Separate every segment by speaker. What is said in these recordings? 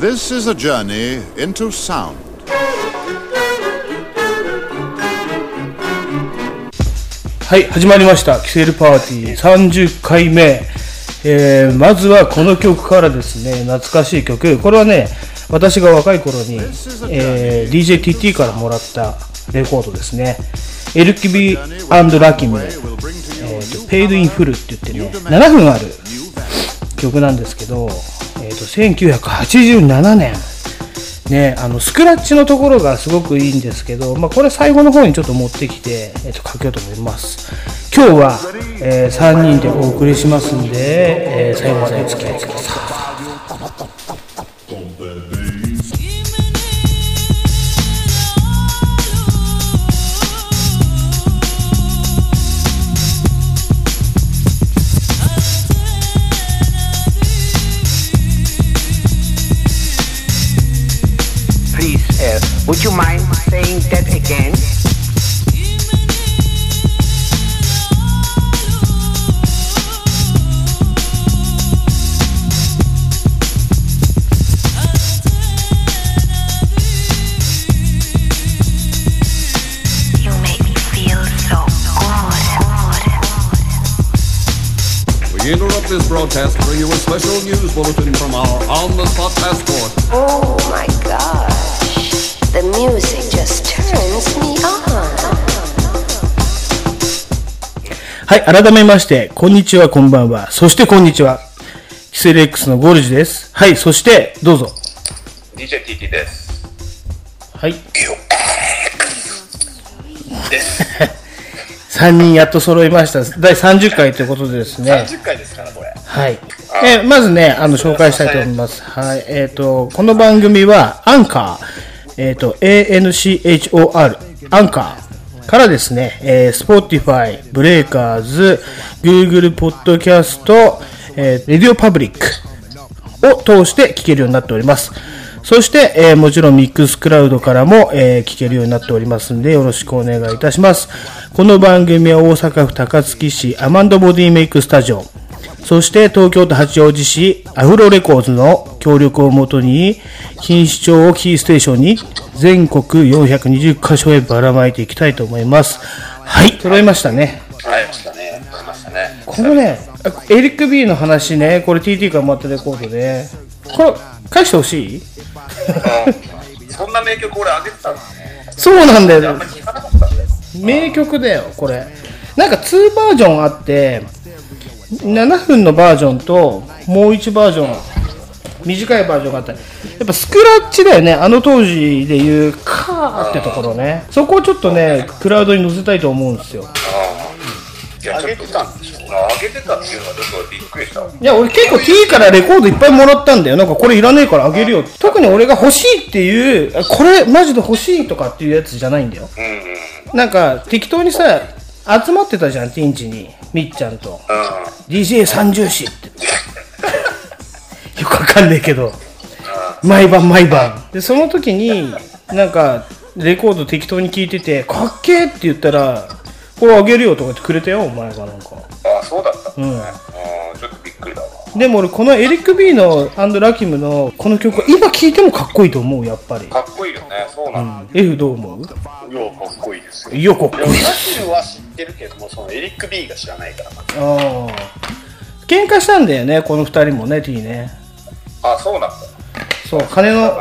Speaker 1: This is a journey into sound.
Speaker 2: はい、始まりました。キセルパーティー30回目。えー、まずはこの曲からですね、懐かしい曲。これはね、私が若い頃に、えー、DJTT からもらったレコードですね。 Eric B. & Rakim、えーと、 Paid in Full って言ってね、7分ある曲なんですけど、えーと、1987年。ね、あのスクラッチのところがすごくいいんですけど、まあ、これ最後の方にちょっと持ってきて、えー、とかけようと思います今日は、えー、3人でお送りしますんで、えー、最後までお付き合いください
Speaker 3: this broadcast bring you a special news bulletin from our on-the-spot passport.
Speaker 4: Oh my gosh. The music just turns me on.
Speaker 2: はい、改めまして、こんにちは、こんばんは。そして、こんにちは。キセル X のゴルジです。はい、そして、どうぞ。
Speaker 5: DJTT です。
Speaker 2: はい。
Speaker 5: です。
Speaker 2: 3人やっと揃いました。第30回ということでですね。
Speaker 5: 30回ですから。
Speaker 2: はい。えーまずね、あの、紹介したいと思います。はい。えっ、と、この番組は、アンカー、えっ、と、ANCHOR、アンカーからですね、えー、Spotify、ブレイカーズ、Google Podcast、えー、Radio Public を通して聞けるようになっております。そして、えーもちろんミックスクラウドからも、えー聞けるようになっておりますんで、よろしくお願いいたします。この番組は大阪府高槻市アマンドボディメイクスタジオ、そして東京都八王子市アフロレコーズの協力をもとに、錦糸町をキーステーションに全国420カ所へばらまいていきたいと思います。はい、揃いましたね。
Speaker 5: はい、ましたね。ありましたね。
Speaker 2: このね、エリック B の話ね、これ TT からもらったレコードで、これ、返してほしい？
Speaker 5: うんそんな名曲俺あげてたのね。
Speaker 2: そうなんだよ。名曲だよ、これ。なんか2バージョンあって、7分のバージョンと、もう1バージョン、短いバージョンがあった。やっぱスクラッチだよね、あの当時でいう、カーってところね。そこをちょっとね、クラウドに載せたいと思うんですよ。
Speaker 5: いや、あげてたんでしょあげてたっていうのはちょっとびっくりした。
Speaker 2: いや、俺結構 T からレコードいっぱいもらったんだよ。なんかこれいらねえからあげるよ。特に俺が欲しいっていう、あこれマジで欲しいとかっていうやつじゃないんだよ。
Speaker 5: うんうん。
Speaker 2: なんか適当にさ、集まってたじゃん、ティンチに。みっちゃんと。
Speaker 5: う
Speaker 2: DJ 三重視って。よくわかんねえけど。毎晩毎晩。で、その時に、なんか、レコード適当に聴いてて、かっけーって言ったら、これあげるよとか言ってくれたよ、お前がなんか。
Speaker 5: ん。あ、そうだった。うん。ちょっとびっくりだわ。
Speaker 2: でも俺このエリック・ビーのアンド・ラキムのこの曲今聴いてもかっこいいと思うやっぱり
Speaker 5: かっこいいよね。そうなんだ。
Speaker 2: F どう思う？
Speaker 6: いや、かっこいいですよ。
Speaker 2: いやかっこいい
Speaker 6: でも、ナシルは知ってるけども、そのエリック・ビーが知らないから、まず
Speaker 2: ああ喧嘩したんだよねこの二人もね T ね
Speaker 5: あ、そうなんだ。
Speaker 2: そう金の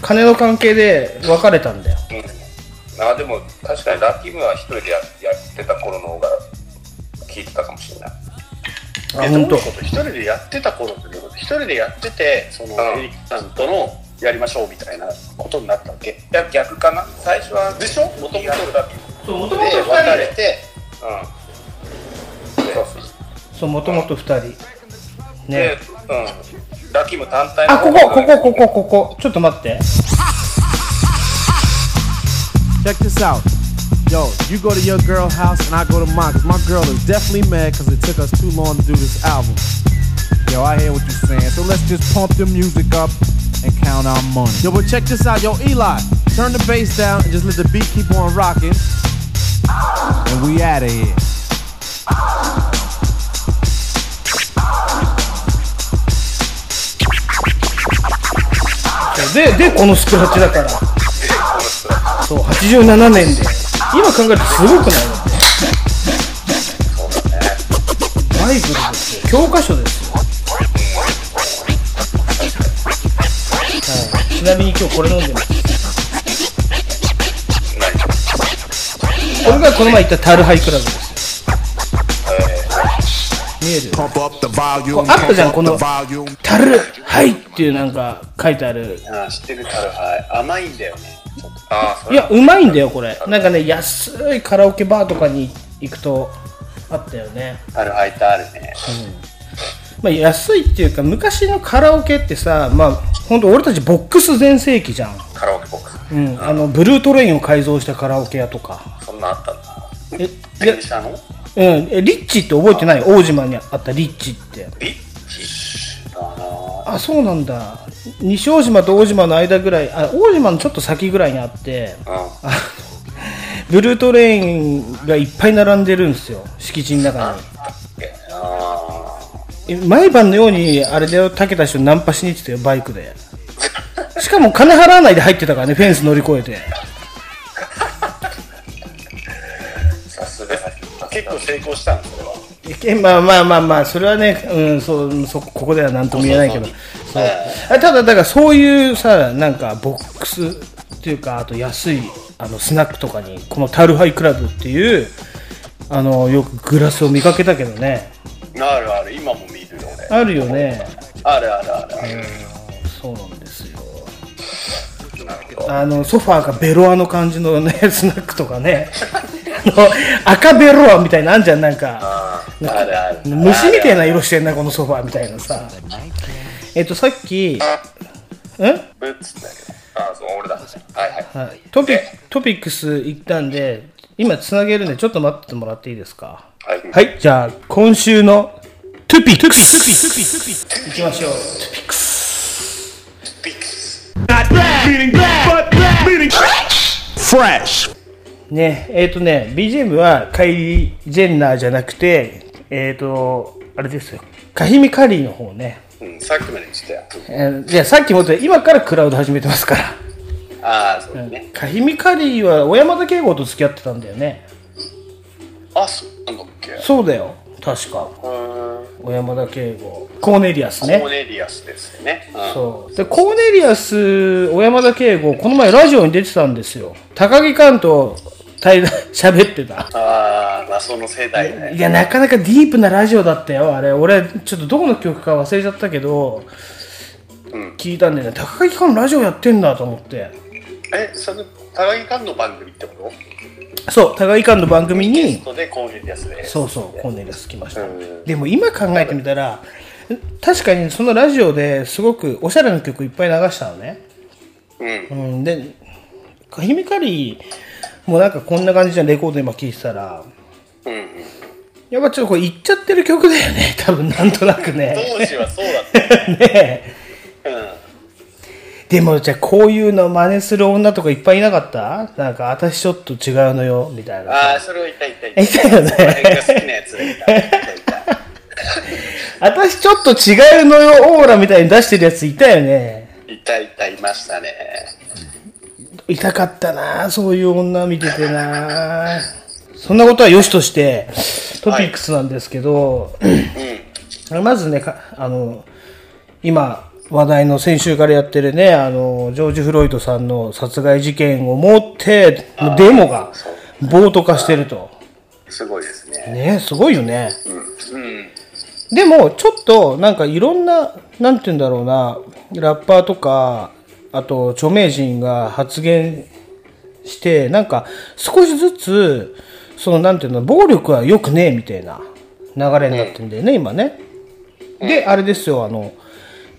Speaker 2: 金の関係で別れたんだよ
Speaker 5: うん。あ、でも確かにラッキームは一人でややってた頃の方が聞いてたかもしれない。
Speaker 2: あ本当
Speaker 6: えどういうこと？一人でやってた頃ってこと？一人でやってて、その
Speaker 5: うん
Speaker 6: エリックさんとのやりましょうみたいなことになったわけ？
Speaker 5: いや、逆かな？最初は。
Speaker 6: でしょ？もともと
Speaker 5: やってたっていう
Speaker 2: そうもと
Speaker 6: で、別れて、
Speaker 5: うん。そうそう。
Speaker 2: そうもともと二人
Speaker 5: で
Speaker 2: ね、
Speaker 5: うん。ラッキーム単体
Speaker 2: あここここここここちょっと待って
Speaker 7: Check this out. Yo, you go to your girl house and I go to mine, cause my girl is definitely mad cause it took us too long to do this album. Yo, I hear what you're saying, so let's just pump the music up and count our money. Yo, but check this out. Yo, Eli, turn the bass down and just let the beat keep on rocking. And we out of here.
Speaker 2: で、で、このスクラッチだから。そう、87年で。今考えるとすごくないのバイブルですよ。教科書ですよ。はい。ちなみに今日これ飲んでます。これがこの前言ったタルハイクラブですよ。見える？あったじゃん、この.タルハイっていうなんか書いてある。
Speaker 6: あー知ってるタルハイ甘いんだよね
Speaker 5: ああ、
Speaker 2: いや、うまいんだよ、これ。なんかね、安いカラオケバーとかに行くとあったよね。
Speaker 6: タルハイってあるね
Speaker 2: まあ、安いっていうか、昔のカラオケってさ、まあ、ほんと俺たちボックス全盛期じゃん。うん。あの、ブルートレインを改造したカラオケ屋とか。
Speaker 5: そんなあったんだ。
Speaker 2: え、
Speaker 6: 電車の？
Speaker 2: うん。え、リッチって覚えてない？大島にあったリッチって。
Speaker 5: リッチ
Speaker 2: あ、そうなんだ。西大島と大島の間ぐらい、あ、大島のちょっと先ぐらいにあって、
Speaker 5: うん。
Speaker 2: あのブルートレインがいっぱい並んでるんですよ。敷地の中に。
Speaker 5: あ
Speaker 2: え毎晩のようにあれだよ、竹田人ナンパしに行ってたよ、バイクで。しかも金払わないで入ってたからね、フェンス乗り越えて。
Speaker 5: あ、さすが。
Speaker 6: 結構成功したんそれは
Speaker 2: えまあまあまあまあ、それはね、うん、そう、そ、ここでは何とも言えないけど。そうあただ、だからそういうさ、なんか、ボックスっていうか、あと安い、あの、スナックとかに、このタルハイクラブっていう、あの、よくグラスを見かけたけどね。
Speaker 6: あるある今も見るよ俺
Speaker 2: あるよね。
Speaker 6: あるあるあるある
Speaker 2: そうなんですよ。あの、ソファーがベロアの感じのね、スナックとかね。あの、赤ベロアみたいなのあんじゃん、なんか。
Speaker 6: あるある
Speaker 2: 虫みたいな色してんな、このソファーみたいなさ。えっと、さっき、ん
Speaker 6: ブッツだけ？ど
Speaker 5: あ、そう、俺だ。はいはい。
Speaker 2: はいトピトピックス行ったんで、今つなげるんで、ちょっと待っててもらっていいですか？
Speaker 5: はい。
Speaker 2: はい、じゃあ、今週のトピックス。行きましょう。トピックス。
Speaker 6: ピックス
Speaker 8: Fresh.
Speaker 2: ね、えっ、とね、BGM はカイリー・ジェンナーじゃなくて、えっ、と、あれですよ。カヒミ・カリーの方ね。
Speaker 6: うんさっきまで言ってたよ
Speaker 2: えー、じゃあさっきも言った今からクラウド始めてますから。
Speaker 6: ああそうだね
Speaker 2: カヒミ・カリーは小山田圭吾と付き合ってたんだよね。
Speaker 6: あそうなんだっけ
Speaker 2: そうだよ。確か。
Speaker 6: うーん
Speaker 2: 小山田圭吾。コーネリアスね
Speaker 6: コー。ネリアスですよねうん
Speaker 2: そう。で、コーネリアス、小山田圭吾、この前ラジオに出てたんですよ。高木寛と対談、喋ってた。
Speaker 6: ああまあその世代ね
Speaker 2: いや、なかなかディープなラジオだったよ、あれ。俺、ちょっとどこの曲か忘れちゃったけど、聞いたんでね、高木寛ラジオやってんだと思って。
Speaker 6: えその高木寛の番組ってこと？
Speaker 2: そう、高木寛の番組に、
Speaker 6: それでコーネリアスで
Speaker 2: そうそう、コーネリアス来ました。
Speaker 6: うん。
Speaker 2: でも今考えてみたら、確かにそのラジオですごくおしゃれな曲いっぱい流したのね。
Speaker 6: うん。
Speaker 2: うん、で、カヒミカリーもなんかこんな感じじゃんレコード今聴いてたら、
Speaker 6: うんうん。
Speaker 2: やっぱちょっとこれいっちゃってる曲だよね、多分なんとなくね。
Speaker 6: 当時はそうだった。よ
Speaker 2: ねえ。
Speaker 6: うん
Speaker 2: でもじゃあこういうの真似する女とかいっぱいいなかった？なんか私ちょっと違うのよ、みたいな。さ。
Speaker 6: ああそれはいたいたいた
Speaker 2: い。たよね。
Speaker 6: 好きなやつがいたい。たいた
Speaker 2: 私ちょっと違うのよ、オーラみたいに出してるやついたよね。
Speaker 6: いたいたいましたね。
Speaker 2: いたかったなそういう女見ててな。そんなことは良しとして、トピックスなんですけど、まずね、かあの、今、話題の先週からやってるね、あの、ジョージ・フロイドさんの殺害事件をもって、デモが暴徒化してると。
Speaker 6: すごいですね
Speaker 2: ねすごいよね。
Speaker 6: うん
Speaker 2: でも、ちょっと、なんかいろんな、なんて言うんだろうな、ラッパーとか、あと、著名人が発言して、なんか、少しずつ、その、なんていうの、暴力は良くねえ、みたいな流れになってんだよね、今ね。で、あれですよ、あの、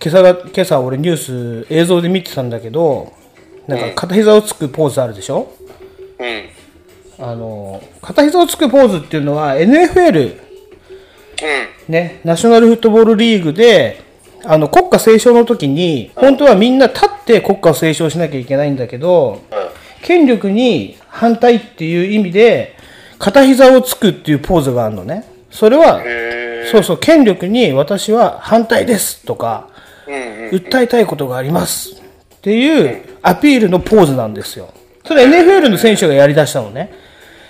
Speaker 2: 今朝が、今朝俺ニュース映像で見てたんだけど、なんか片膝をつくポーズあるでしょ？
Speaker 6: うん。
Speaker 2: あの、片膝をつくポーズっていうのは NFL、ね、ナショナルフットボールリーグで、あの、国歌斉唱の時に、本当はみんな立って国歌を斉唱しなきゃいけないんだけど、権力に反対っていう意味で、片膝をつくっていうポーズがあるのね。それは、そうそう、権力に私は反対ですとか、訴えたいことがあります。っていうアピールのポーズなんですよ。それ NFL の選手がやり出したのね。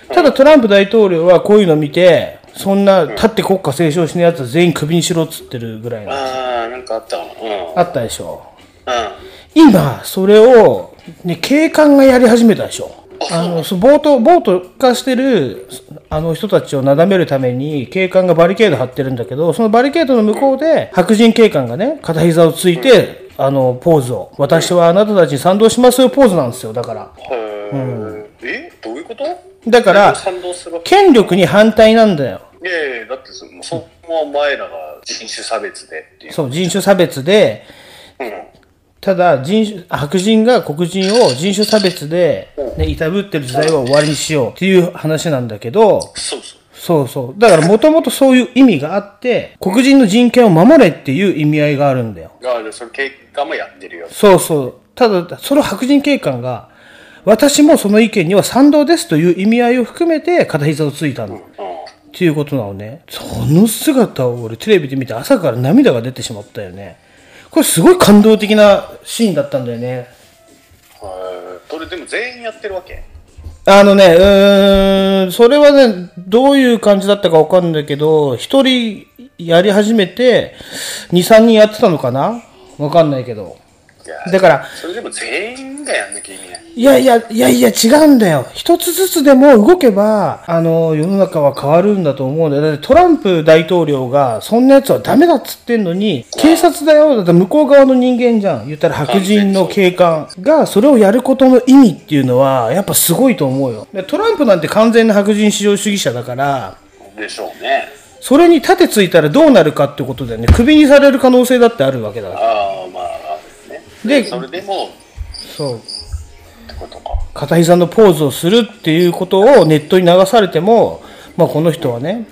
Speaker 2: ただトランプ大統領はこういうの見て、そんな立って国家斉唱しのやつは全員クビにしろっつってるぐらいの。
Speaker 6: ああ、なんかあったわ。うん。
Speaker 2: あったでしょ。
Speaker 6: うん。
Speaker 2: 今、それを、ね、警官がやり始めたでしょ。あの、そう暴徒、暴徒化してる、あの人たちをなだめるために、警官がバリケード張ってるんだけど、そのバリケードの向こうで、白人警官がね、片膝をついて、あの、ポーズを。私はあなたたちに賛同しますよ、ポーズなんですよ、だから。
Speaker 6: へーえ？どういうこと？
Speaker 2: だから、
Speaker 6: 賛同するわけ
Speaker 2: 権力に反対なんだよ。
Speaker 6: いやいや、だってそ、そこはお前らが人種差別でっていう。
Speaker 2: そう、人種差別で、
Speaker 6: うん。
Speaker 2: ただ人種、白人が黒人を人種差別で、ね、いたぶってる時代は終わりにしようっていう話なんだけど、
Speaker 6: そうそう。
Speaker 2: そうそう。だからもともとそういう意味があって、黒人の人権を守れっていう意味合いがあるんだよ。
Speaker 6: ああ、それ警官もやってるよ。
Speaker 2: そうそう。ただ、その白人警官が、私もその意見には賛同ですという意味合いを含めて片膝をついたの。っていうことなのね。その姿を俺テレビで見て朝から涙が出てしまったよね。これすごい感動的なシーンだったんだよね。
Speaker 6: それでも全員やってるわけ？
Speaker 2: あのね、うーん、それはね、どういう感じだったかわかんないけど、一人やり始めて、二、三人やってたのかな？わかんないけど。だから、
Speaker 6: それでも全員がやんなきゃ意味ない。
Speaker 2: いやいや、いやいや、違うんだよ。一つずつでも動けば、あの、世の中は変わるんだと思うんだよ。だってトランプ大統領が、そんなやつはダメだっつってんのに、警察だよ。だって向こう側の人間じゃん。言ったら白人の警官が、それをやることの意味っていうのは、やっぱすごいと思うよ。でトランプなんて完全な白人至上主義者だから、
Speaker 6: でしょうね。
Speaker 2: それに盾ついたらどうなるかってことだよね。クビにされる可能性だってあるわけだから。
Speaker 6: ああ、まあ、あるね。
Speaker 2: で
Speaker 6: それでも、
Speaker 2: そう。
Speaker 6: ことか。
Speaker 2: 片膝のポーズをするっていうことをネットに流されても、まあ、この人はね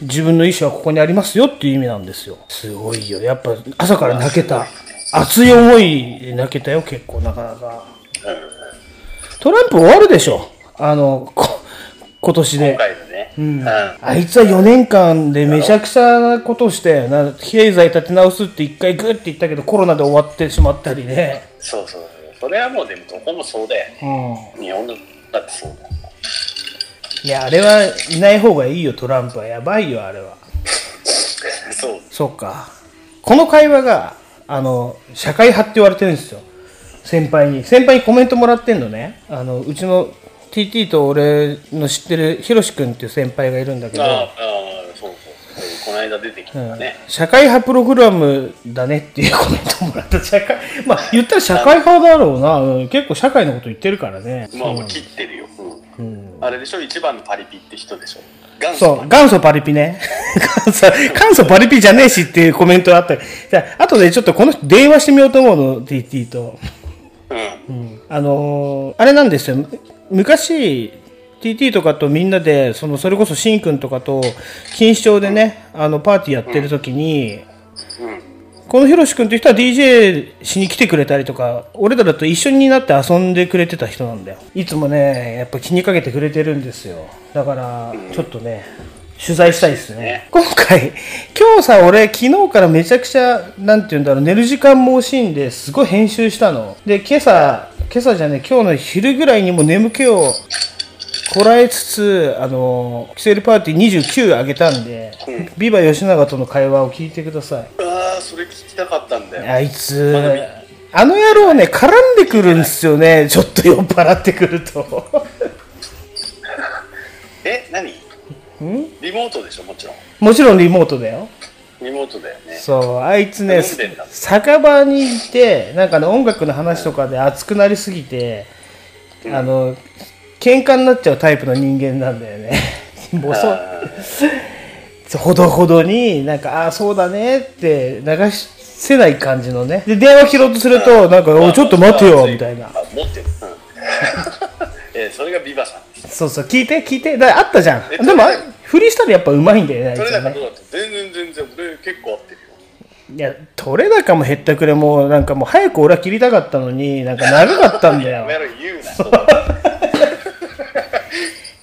Speaker 2: 自分の意思はここにありますよっていう意味なんですよ。すごいよ。やっぱ朝から泣けた。熱い思いで泣けたよ結構なかなか。トランプ終わるでしょ。あのこ今年で。
Speaker 6: 今回でね。うん。
Speaker 2: あいつは4年間でめちゃくちゃなことをしてな経済立て直すって一回グッて言ったけどコロナで終わってしまったりね。
Speaker 6: そうそう。それはもうでもどこもそうだよね。
Speaker 2: うん
Speaker 6: 日本だってそうだよ。
Speaker 2: いや、あれはいない方がいいよ、トランプは。やばいよ、あれは。
Speaker 6: そう。
Speaker 2: そうか。この会話が、あの、社会派って言われてるんですよ。先輩に。先輩にコメントもらってんのね。あの、うちの TT と俺の知ってるヒロシ君っていう先輩がいるんだけど、
Speaker 6: ああ、間出てきたね。
Speaker 2: 社会派プログラムだねっていうコメントもらった。社会、まあ 言ったら社会派だろうな。うん結構社会のこと言ってるからね。
Speaker 6: まあ、もう切ってるよ。うん。あれでしょ？一番のパリピって人でしょ？元祖
Speaker 2: そう、元祖パリピね。元祖、元祖パリピじゃねえしっていうコメントがあったり。じゃあ、後でちょっとこの人電話してみようと思うの、TT と。
Speaker 6: うん。
Speaker 2: あのーあれなんですよ。昔、TT とかとみんなで、その、それこそシンくんとかと、錦糸町でね、あの、パーティーやってる時に、このヒロシ君っていう人は DJ しに来てくれたりとか、俺らだと一緒になって遊んでくれてた人なんだよ。いつもね、やっぱ気にかけてくれてるんですよ。だから、ちょっとね、取材したいですね。今回、今日さ、俺、昨日からめちゃくちゃ、なんて言うんだろう、寝る時間も惜しいんで、すごい編集したの。で、今朝、今朝じゃね、今日の昼ぐらいにも眠気をこらえつつ、あの、キセルパーティー29あげたんで、ビバ吉永との会話を聞いてください。
Speaker 6: ああ、それ聞きたかったんだよ。
Speaker 2: あいつ、あの野郎ね、絡んでくるんですよね、ちょっと酔っ払ってくると。
Speaker 6: え、何？リモートでしょもちろん。
Speaker 2: もちろんリモートだよ。
Speaker 6: リモートだよね。
Speaker 2: そう、あいつね、酒場にいて、なんかね、音楽の話とかで熱くなりすぎて、あの、喧嘩になっちゃうタイプの人間なんだよね。もうそう、ほどほどに、なんか、ああ、そうだねって流せない感じのね。で、電話切ろうとすると、なんか、おいちょっと待てよ、みたいな。
Speaker 6: あ、持ってる。うん。え、それがビバさんです。
Speaker 2: そうそう、聞いて、聞いて。だあったじゃん。
Speaker 6: え
Speaker 2: でも
Speaker 6: それ、
Speaker 2: フリースタイルやっぱうまいんだよね、あいつはね
Speaker 6: それだかど。うだった？全然全然、俺結構合ってるよ。
Speaker 2: いや、取れ高も減ったくれも、なんかもう早く俺は切りたかったのに、なんか長かったんだよ
Speaker 6: や。めろ、言うな。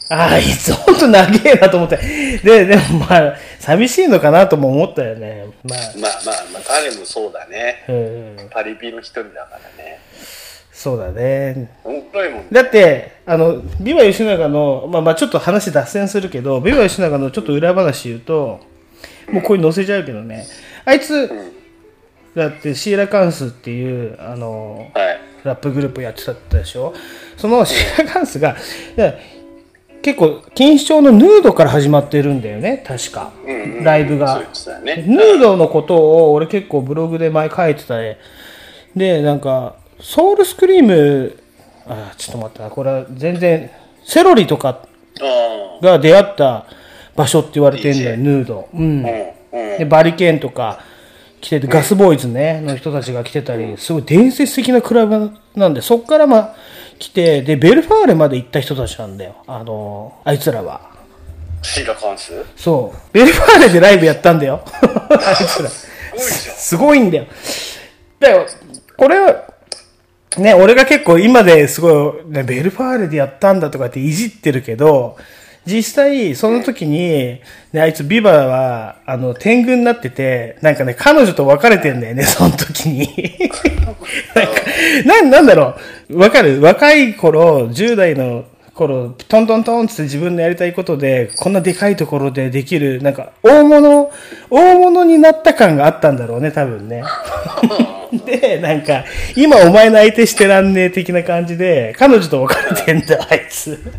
Speaker 6: そうだ
Speaker 2: あいつほんと長えなと思って。で、でもまあ、寂しいのかなとも思ったよね。まあ、
Speaker 6: まあまあまあ、彼もそうだね。
Speaker 2: うん、
Speaker 6: パリピの一人だからね。
Speaker 2: そうだね。
Speaker 6: 面白いもんね。
Speaker 2: だって、あの、ビバ吉永の、まあまあちょっと話脱線するけど、ビバ吉永のちょっと裏話言うと、もうこれ載せちゃうけどね、あいつ、だってシーラカンスっていう、あの、
Speaker 6: はい。
Speaker 2: ラップグループやってたでしょ？そのシーラカンスが、結構、錦糸町のヌードから始まってるんだよね、確か。ライブが。
Speaker 6: そうですよね。
Speaker 2: ヌードのことを俺結構ブログで前書いてたね。で、なんか、ソウルスクリーム、あ、ちょっと待ってな、これは全然、セロリとか
Speaker 6: あ
Speaker 2: が出会った場所って言われてんだよ、ヌード。うん。で、バリケンとか来てて、ガスボーイズね、の人たちが来てたり、すごい伝説的なクラブなんで、そっからまあ来て、で、ベルファーレまで行った人たちなんだよ。あの、あいつらは。
Speaker 6: シーラカンス？
Speaker 2: そう。ベルファーレでライブやったんだよ。あ いつら。すごいんだよ。だよ、これは、ね、俺が結構今ですごい、ね、ベルファーレでやったんだとかっていじってるけど、実際、その時に、ね、あいつビバは、あの、天狗になってて、なんかね、彼女と別れてんだよね、その時に。なんか、なん、なんだろう。わかる？若い頃、10代の頃、トントントンって自分のやりたいことで、こんなでかいところでできる、なんか、大物、大物になった感があったんだろうね、多分ね。で、なんか、今お前の相手してらんねえ的な感じで、彼女と別れてんだ、あいつ。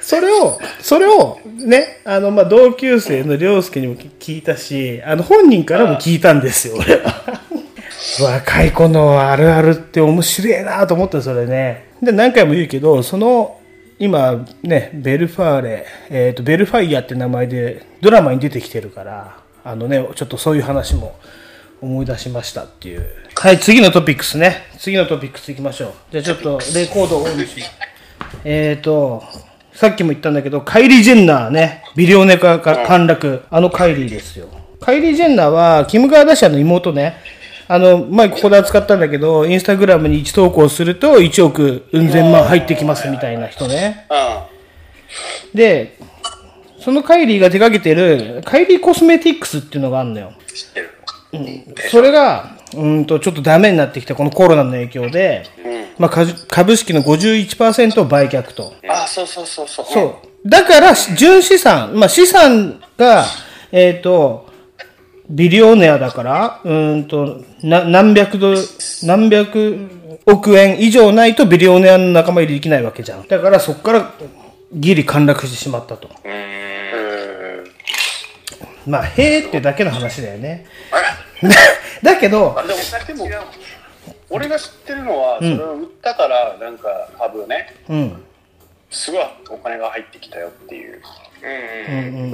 Speaker 2: それを、それを、ね、あの、まあ、同級生の涼介にも聞いたし、あの、本人からも聞いたんですよ、俺は。若い子のあるあるって面白いなと思ったそれね。で、何回も言うけど、その、今、ね、ベルファーレ、えっ、と、ベルファイヤーって名前でドラマに出てきてるから、あのね、ちょっとそういう話も思い出しましたっていう。はい、次のトピックスね。次のトピックス行きましょう。じゃあちょっとレコードをオンし。えっ、と、さっきも言ったんだけど、カイリー・ジェンナーね、ビリオネアが陥落、あのカイリーですよ。カイリー・ジェンナーは、キム・カーダシャンの妹ね、あの、前ここで扱ったんだけど、インスタグラムに1投稿すると1億うん千万入ってきますみたいな人ね。
Speaker 6: う
Speaker 2: で、そのカイリーが手掛けてる、カイリーコスメティックスっていうのがあるのよ。
Speaker 6: ん。知ってる。
Speaker 2: それが、うーんと、ちょっとダメになってきたこのコロナの影響で、まあ、株株式の51%を売却と。
Speaker 6: あ、そうそうそうそう。
Speaker 2: そう。だから、純資産、まあ、資産が、えっ、と、ビリオネアだから、うーんと、な、何百ドル、何百億円以上ないとビリオネアの仲間入りできないわけじゃん。だから、そこから、ギリ陥落してしまったと。まあ、へーってだけの話だよね。だけど
Speaker 6: あ、でも、でも、俺が知ってるのは、それを売ったから、なんか株ね、
Speaker 2: うん。
Speaker 6: すごいお金が入ってきたよっていう。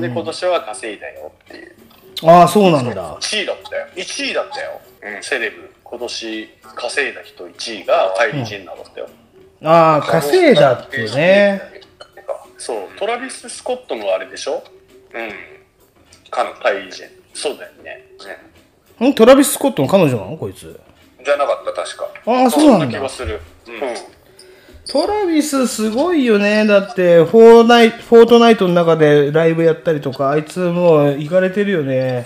Speaker 6: で、今年は稼いだよっていう。
Speaker 2: ああ、そうなんだ。
Speaker 6: 1位だったよ。1位だったよ。セレブ。今年稼いだ人1位がカイリー・ジェンナーだったよ。
Speaker 2: ああ、稼いだってね。
Speaker 6: そう、トラビス・スコットのあれでしょ？
Speaker 5: うん。
Speaker 6: カカイリー・ジェン。そうだよね。
Speaker 5: ね。
Speaker 2: んトラビス・スコットの彼女なの？こいつ。
Speaker 5: じゃなかった、確か。
Speaker 2: ああ、そうなんだ
Speaker 6: 気が。する。うん。
Speaker 2: トラビスすごいよね。だって、フォーナイフォートナイトの中でライブやったりとか、あいつもう行かれてるよね。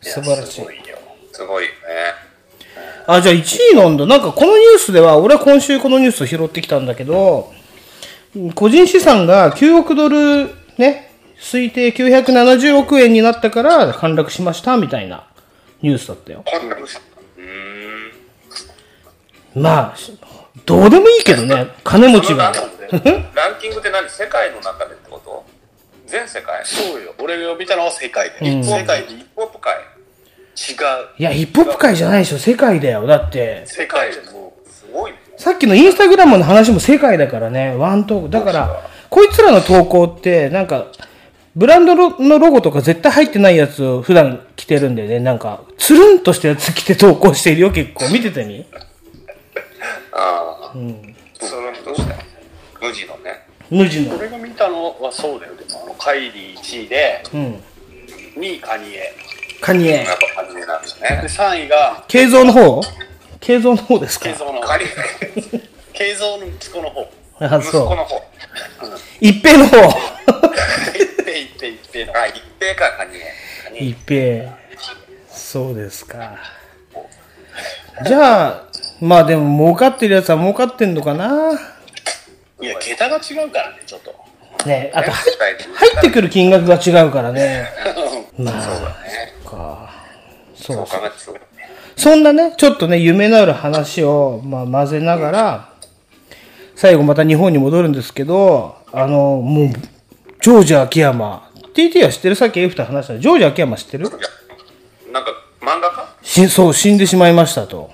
Speaker 2: 素晴らしい
Speaker 6: すご。いよ。
Speaker 5: すごいよね。
Speaker 2: あ、じゃあ1位なんだ。なんかこのニュースでは、俺は今週このニュースを拾ってきたんだけど、個人資産が9億ドル、ね、推定970億円になったから陥落しました、みたいなニュースだったよ。
Speaker 5: こんなうーん。
Speaker 2: まあ、どうでもいいけどね、金持ちが。
Speaker 5: ランキングって何？世界の中でってこと？全世界？
Speaker 6: そうよ。俺が呼びたのは世界で。
Speaker 2: うん
Speaker 6: 世界で違う。
Speaker 5: ヒップホップ界
Speaker 2: いや、ヒップホップ界じゃないでしょ、世界だよ。だって、
Speaker 6: 世界でも
Speaker 5: すごいね。
Speaker 2: さっきのインスタグラムの話も世界だからね、ワントーク。だから、こいつらの投稿って、なんか、ブランドのロゴとか絶対入ってないやつを普段着てるんでね、なんか、つるんとしたやつ着て投稿しているよ、結構。見ててみ
Speaker 5: ああ。それどうした無地のね。
Speaker 2: 無地の。
Speaker 6: 俺が見たのはそうだよ。でもあのカイリー1位で、
Speaker 2: うん。
Speaker 6: 2位カニエ。
Speaker 2: カニエ
Speaker 5: や。っぱ感じなんです
Speaker 6: で、
Speaker 5: ね。
Speaker 6: 3位が、
Speaker 2: 形像の方？形像の方ですか？
Speaker 6: 慶三の。慶三 の息子の方。
Speaker 2: あ、
Speaker 5: 息子
Speaker 2: そ
Speaker 5: の方。
Speaker 2: う。一平の方。
Speaker 6: 一平一平一平の。
Speaker 5: あ、一平か、カニエ。カニエ
Speaker 2: 一平。そうですか。じゃあ、まあでも儲かってるやつは儲かってんのかない
Speaker 6: や、桁が違うからね、ちょっと。
Speaker 2: ねあと入ってくる金額が違うからね。まあ、
Speaker 5: そうだね。
Speaker 2: か。そ
Speaker 5: そう
Speaker 2: うそう。
Speaker 5: 考えてそうだね。
Speaker 2: そんなね、ちょっとね、夢のある話を、まあ、混ぜながら、最後また日本に戻るんですけど、あの、もう、ジョージ秋山。TT は知ってる？さっき F と話したジョージ秋山知ってる？
Speaker 5: いや、なんか、漫画家？
Speaker 2: しそう、死んでしまいましたと。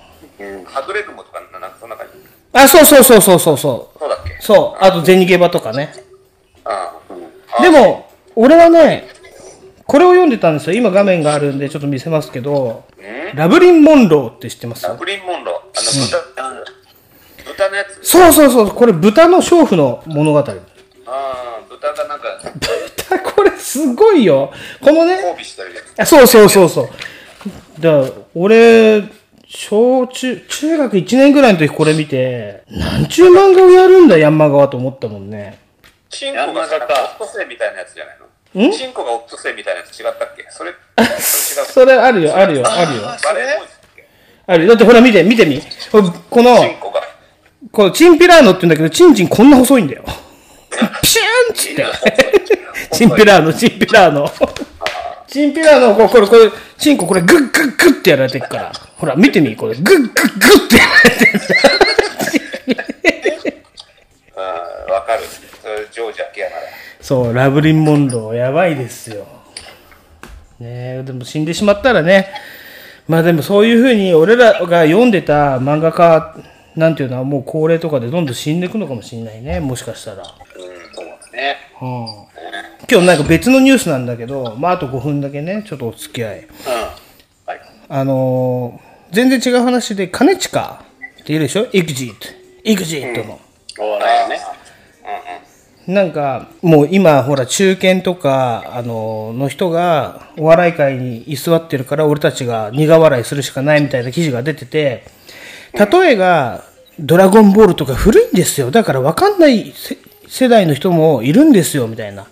Speaker 5: ハドレとか、なんかそんな感じ？
Speaker 2: あ、そうそうそうそうそうそう。
Speaker 5: そうだっけ？
Speaker 2: そう。あと、ゼニゲバとかね。
Speaker 5: ああ、うん。あ
Speaker 2: でも、俺はね、これを読んでたんですよ。今画面があるんで、ちょっと見せますけど、ラブリン・モンローって知ってます？
Speaker 5: ラブリン・モンロー。あの、豚、豚のやつ？
Speaker 2: そうそうそう。これ、豚の娼婦の物語。
Speaker 5: ああ、豚がなんか、
Speaker 2: 豚、これすごいよ。このね、
Speaker 5: 交尾してるやつ。
Speaker 2: あそうそうそうそう。だから、俺、小中、中学1年ぐらいの時これ見て、なんちゅう漫画をやるんだ、ヤンマ側と思ったもんね。
Speaker 5: チンコがさ、オットセイみたいなやつじゃないの？チンコがオットセイみたいなやつ違ったっけ？それ、それ違う。
Speaker 2: それ？あるよ、あるよ、あるよ。
Speaker 5: バレーボーイズだっけ
Speaker 2: あるよ。だってほら見て、見てみ。この、
Speaker 5: チンコが。
Speaker 2: このチンピラーノって言うんだけど、チンチンこんな細いんだよ。ピシューンっつって。チンピラーノ、チンピラーノ。チンピラーノ、これ、これ、これ、チンコこれグッグッグッってやられてるから。ほら、見てみ、これ、グッグッグッってやられてる。
Speaker 5: うん、わかる。それ、ジョージ・秋山だ。
Speaker 2: そう、ラブリン・モンロー、やばいですよ。ねえ、でも死んでしまったらね。まあでもそういうふうに、俺らが読んでた漫画家、なんていうのはもう高齢とかでどんどん死んでいくのかもしれないね、もしかしたら。
Speaker 6: うん、そうだね。
Speaker 2: うん今日なんか別のニュースなんだけど、まああと5分だけね、ちょっとお付き合い。
Speaker 6: うん。はい。
Speaker 2: あのー全然違う話で、兼近っているでしょ ?EXIT。EXIT の。
Speaker 6: お笑いね。
Speaker 2: なんか、もう今、ほら、中堅とか、あの、の人が、お笑い界に居座ってるから、俺たちが苦笑いするしかないみたいな記事が出てて、例えが、ドラゴンボールとか古いんですよ。だから分かんないせ世代の人もいるんですよ、みたいな。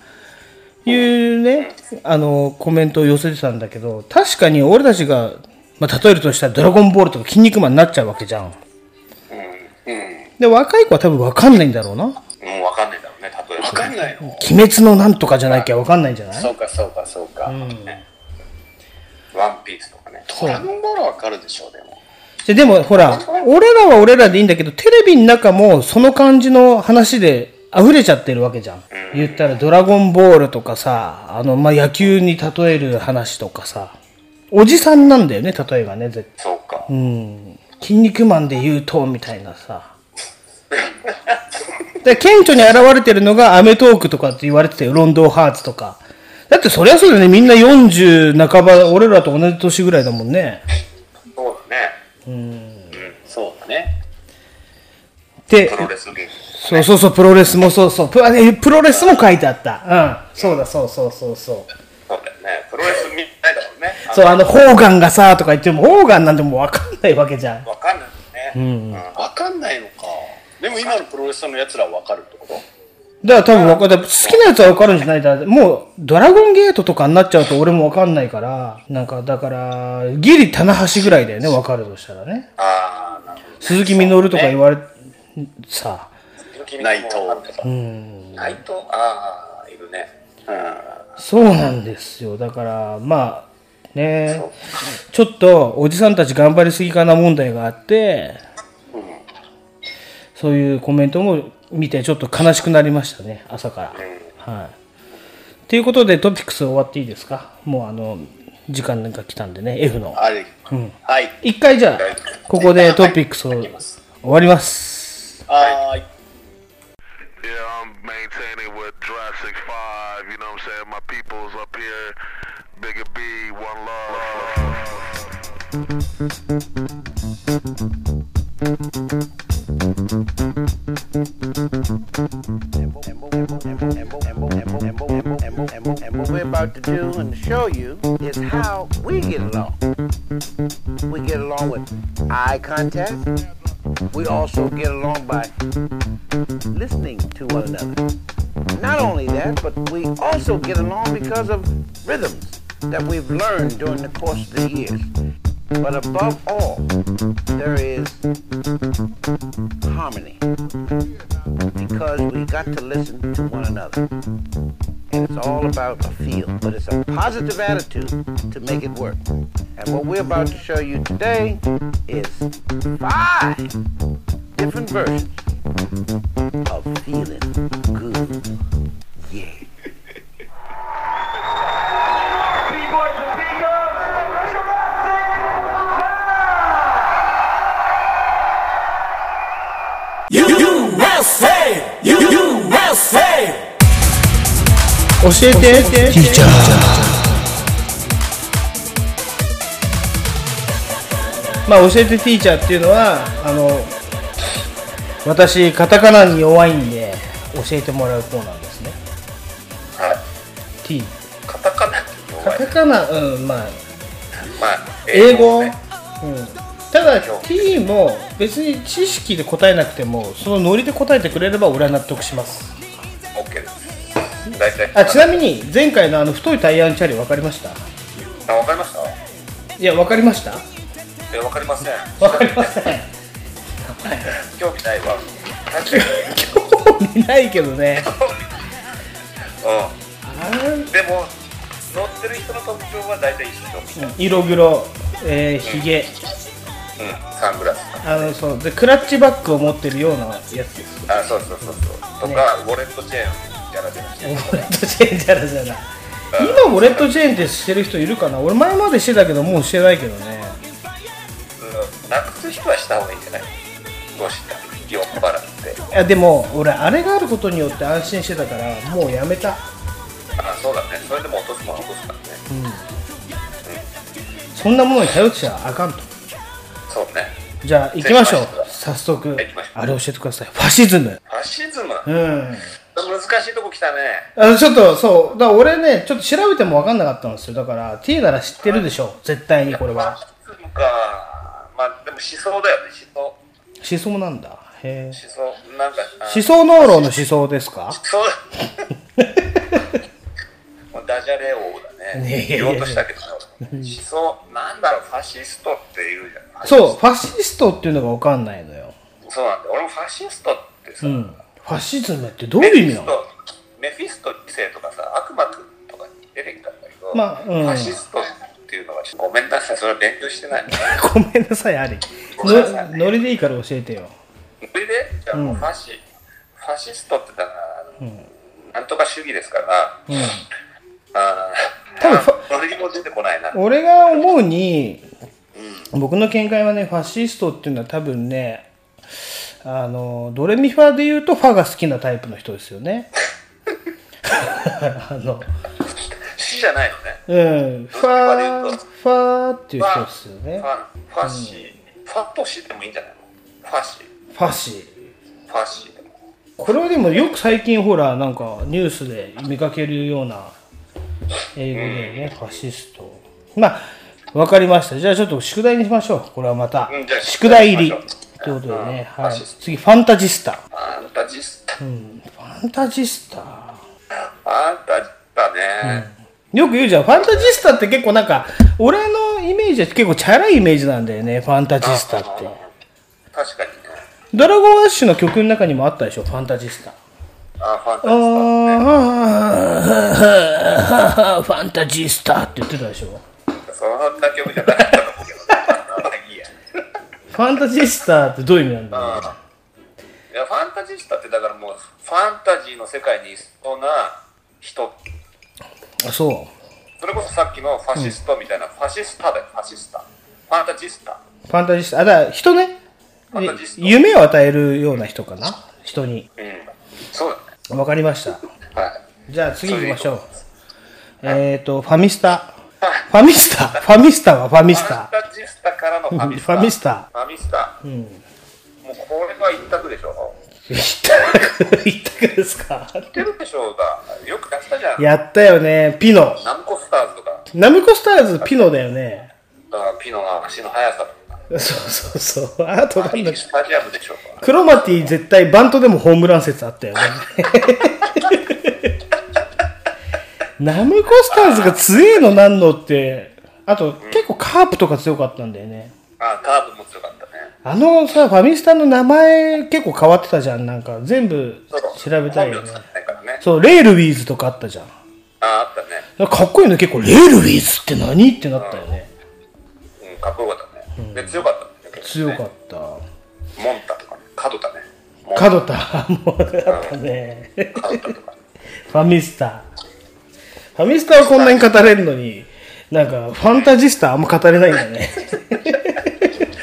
Speaker 2: いうね、あの、コメントを寄せてたんだけど、確かに俺たちが、まあ、例えるとしたらドラゴンボールとか筋肉マンになっちゃうわけじゃん。で、若い子は多分分かんないんだろうな。
Speaker 5: もうわかんないだろうね、例えば。
Speaker 6: わかんないの
Speaker 2: 鬼滅のなんとかじゃなきゃ分かんないんじゃない？
Speaker 6: そうか、そうか、そうか。
Speaker 5: ワンピースとかね。
Speaker 6: ドラゴンボールはわかるでしょう、でも。
Speaker 2: ででも、ほら、俺らは俺らでいいんだけど、テレビの中もその感じの話で溢れちゃってるわけじゃん。言ったら、ドラゴンボールとかさ、あの、まあ、野球に例える話とかさ、おじさんなんだよね、例えがね、絶対。
Speaker 5: そうか。
Speaker 2: うん。筋肉マンで言うと、みたいなさ。で、顕著に現れてるのがアメトークとかって言われてたよ、ロンドンハーツとか。だってそりゃそうだよね、みんな40半ば、俺らと同じ年ぐらいだもんね。
Speaker 5: そうだね。
Speaker 6: そうだね。
Speaker 2: で
Speaker 5: プ、ロレスゲーム。
Speaker 2: そうそうそう、プロレスもそうそう。ププロレスも書いてあった。うん。そうだ、そうそうそうそう。
Speaker 5: そうだよね。プロレスみたいだもんね。
Speaker 2: そう、あの、ホーガンがさ、とか言っても、ホーガンなんてもうわかんないわけじゃん。
Speaker 5: わかんないね。うん。
Speaker 6: わかんないのか。でも今のプロレスのやつらはわかるってこと？
Speaker 2: だから多分わかる。好きなやつはわかるんじゃない？だもう、ドラゴンゲートとかになっちゃうと俺もわかんないから、なんか、だから、ギリ棚橋ぐらいだよね、わかるとしたらね。
Speaker 5: ああ、なるほど。
Speaker 2: 鈴木みのるとか言われ、さ、
Speaker 6: 内藤。
Speaker 5: 内藤ああ、いるね。
Speaker 2: そうなんですよ。だから、まあ、ね、ちょっとおじさんたち頑張りすぎかな問題があって、そういうコメントも見てちょっと悲しくなりましたね、朝から。はい。ということでトピックス終わっていいですか？もうあの、時間が来たんでね、F の。
Speaker 6: あれ。はい。
Speaker 2: 一回じゃあ、ここでトピックスを終わります。
Speaker 6: はーい。
Speaker 8: Yeah, I'm maintaining with Jurassic 5, you know what I'm saying? My people's up here. Bigger B, one love.
Speaker 9: And what we're about to do and show you is how we get along. We get along with eye contact, we also get along by listening to one another. Not only that, but we also get along because of rhythms that we've learned during the course of the years. But above all, there is harmony because we got to listen to one another. And it's all about a feel, but it's a positive attitude to make it work. And what we're about to show you today is five different versions of feeling
Speaker 2: 教えて。ティーチャー。まあ教えてティーチャーっていうのはあの私カタカナに弱いんで教えてもらうコーナーですね。
Speaker 5: はい。
Speaker 2: T
Speaker 5: カタカナ。
Speaker 2: カタカナうんまあ
Speaker 5: まあ、
Speaker 2: 英語、
Speaker 5: ね。
Speaker 2: うん、ただ T も別に知識で答えなくてもそのノリで答えてくれれば俺は納得します。
Speaker 5: 大体。
Speaker 2: あちなみに前回のあの太いタイヤのチャリ分かりました？
Speaker 5: あ、わかりました？
Speaker 2: いや分かりました？
Speaker 5: え、わかりません。
Speaker 2: 分かりません
Speaker 5: 興味ないわ。
Speaker 2: 興味ないけどね
Speaker 5: うん。でも、乗ってる人の特徴は大体一緒。うん、
Speaker 2: 色黒、えー、ひげ
Speaker 5: サングラス。
Speaker 2: あのそうでクラッチバッグを持ってるようなやつです
Speaker 5: あ、そうそうそうそう。とか、ウォレットチェーンやらせまし
Speaker 2: ウォレットチェーンじゃらじゃら今ウォレットチェーンってしてる人いるかな？俺前までしてたけどもうしてないけどね。
Speaker 5: うん。なくす人はした方がいいんじゃない？どうした？酔っ払って。
Speaker 2: いやでも俺あれがあることによって安心してたからもうやめた。
Speaker 5: あ、そうだね。それでも落とすものは落とすからね。
Speaker 2: そんなものに頼っちゃあかんと。
Speaker 5: そうね。
Speaker 2: じゃあ行きましょう。早速あれ教えてください。ファシズム。
Speaker 5: ファシズム、
Speaker 2: うん
Speaker 5: 難しいとこ来たね。
Speaker 2: あのちょっとそうだ俺ねちょっと調べても分かんなかったんですよだから T なら知ってるでしょ絶対にこれは
Speaker 5: か。まあ、でも思想だよね、思想。
Speaker 2: 思想なんだへえ
Speaker 5: 思想、なんか、あ
Speaker 2: 思想農論の思想ですか？
Speaker 5: そ う。もうダジャレ王だね。言おうとしたけどね、思想、なんだろう、ファシストって言うじゃん。
Speaker 2: そうファシストっていうのが分かんないのよ
Speaker 5: そうなんだよ。俺もファシストってさ、
Speaker 2: うんファシズムってどういう意味なの？
Speaker 5: メフィスト2世とかさ、悪魔くんとかに出てきたんだけど、
Speaker 2: まあうん。
Speaker 5: ファシストっていうのは、ごめんなさい、それ。は勉強してない。
Speaker 2: ごめんなさい。ありノリでいいから教えてよ。
Speaker 5: それで、じゃあもうファシ、ファシストってだから、あのなんとか主義ですから、
Speaker 2: うん。
Speaker 5: あ
Speaker 2: 多分フ
Speaker 5: ーノリも出てこないな。
Speaker 2: 俺が思うに僕の見解はねファシストっていうのは多分ねあのドレミファで言うとファが好きなタイプの人ですよね。あの
Speaker 5: 死じゃないのね。
Speaker 2: うん。ファファっていう人ですよね。
Speaker 5: ファファシ、ファとシでもいいんじゃないの？ファシ、
Speaker 2: ファシ
Speaker 5: ファシでも。
Speaker 2: これはでもよく最近ほらなんかニュースで見かけるような英語でね、ファシスト。まあわかりました。じゃあちょっと宿題にしましょう。これはまた、宿題入りということでね、
Speaker 5: うん
Speaker 2: はい。次ファンタジスタ。
Speaker 5: ファンタジスタ、
Speaker 2: ファンタジスタ。
Speaker 5: ファンタジスタね。
Speaker 2: よく言うじゃん。ファンタジスタって結構なんか俺のイメージは結構チャラいイメージなんだよねファンタジスタって。
Speaker 5: 確かにね。
Speaker 2: ドラゴンアッシュの曲の中にもあったでしょファンタジスタ。
Speaker 5: あファンタジスタね。
Speaker 2: ファンタジスタって言ってたでしょ。
Speaker 5: そんな曲じゃなかったと思うけどね。まあいいや。
Speaker 2: ファンタジスタってどういう意味なんだろう？ね
Speaker 5: いや、ファンタジスタってだからもう、ファンタジーの世界にいそうな人。
Speaker 2: あそ
Speaker 5: それこそさっきのファシストみたいな、ファシスタだよ、ファシスタ。ファンタジスタ。
Speaker 2: うファンタジスタ。あだから人ね。
Speaker 5: ファンタジスタ。
Speaker 2: 夢を与えるような人かな？人に。
Speaker 5: うん。そうだね。
Speaker 2: わかりました。
Speaker 5: はい。
Speaker 2: じゃあ次行きましょう。えっ、ー、とファミスタファミスタファミスタはファミス
Speaker 5: ファン
Speaker 2: タ
Speaker 5: タジスタからのファミスタ。
Speaker 2: ファミスタ
Speaker 5: ファミスタ。
Speaker 2: うん
Speaker 5: もうこれが一択でしょ。
Speaker 2: 一択一択ですか？
Speaker 5: 知ってるでしょうが、よくやってたじゃん。
Speaker 2: やったよねピノ
Speaker 5: ナムコスターズとか、
Speaker 2: ナムコスターズピノだよね
Speaker 5: だからピノの足の速さとか。ら。
Speaker 2: そうそうそう。あとなんだ
Speaker 5: スタジアムでしょうか。
Speaker 2: クロマティ絶対バントでもホームラン説あったよね。ナムコスターズが強えのなんのって、あと結構カープとか強かったんだよね。
Speaker 5: あ、カーブも強かったね。
Speaker 2: あのさ、ファミスタの名前結構変わってたじゃん。なんか全部調べたいよね。そう、レールウェイズとかあったじゃん。
Speaker 5: あ、あったね。
Speaker 2: かかっこいいの結構、レールウェイズって何ってなったよね。
Speaker 5: うん、かっこよかったね。で、強かったね。
Speaker 2: 強かった。
Speaker 5: モンタとかね。角田ね。
Speaker 2: 角田 もあったね。
Speaker 5: 角田とかね。
Speaker 2: ファミスタ。ファミスタはこんなに語れるのに、なんか、ファンタジスタあんま語れないんだね。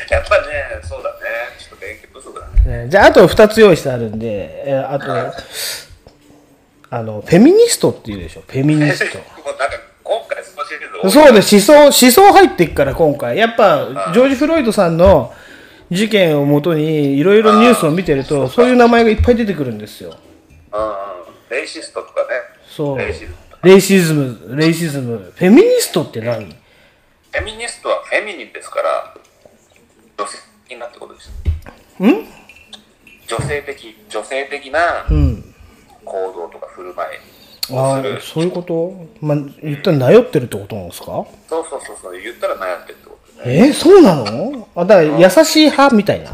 Speaker 5: やっぱりね、そうだね。ちょっと勉強不足だね。
Speaker 2: ねじゃあ、あと2つ用意してあるんで、えーあと、あの、フェミニストっていうでしょ？フェミニスト。
Speaker 5: そ
Speaker 2: うで、思想、思想入っていくから、今回。やっぱ、ジョージ・フロイドさんの事件をもとに、いろいろニュースを見てると、そういう名前がいっぱい出てくるんですよ。
Speaker 5: うんうん。レイシストとかね。
Speaker 2: そう。
Speaker 5: レイシズム。
Speaker 2: レイシズム、レイシズム。フェミニストって何？
Speaker 5: フェミニストはフェミニンですから、女性的なってことです。
Speaker 2: ん？
Speaker 5: 女性的、女性的な
Speaker 2: うん。
Speaker 5: 行動とか振る舞い
Speaker 2: ああ
Speaker 5: をする。、
Speaker 2: そういうこと？まあ、言ったらなよってるってことなんですか？
Speaker 5: そうそうそうそう、言ったら悩んでるってことね。
Speaker 2: えー、そうなの？あ、だから優しい派みたいな。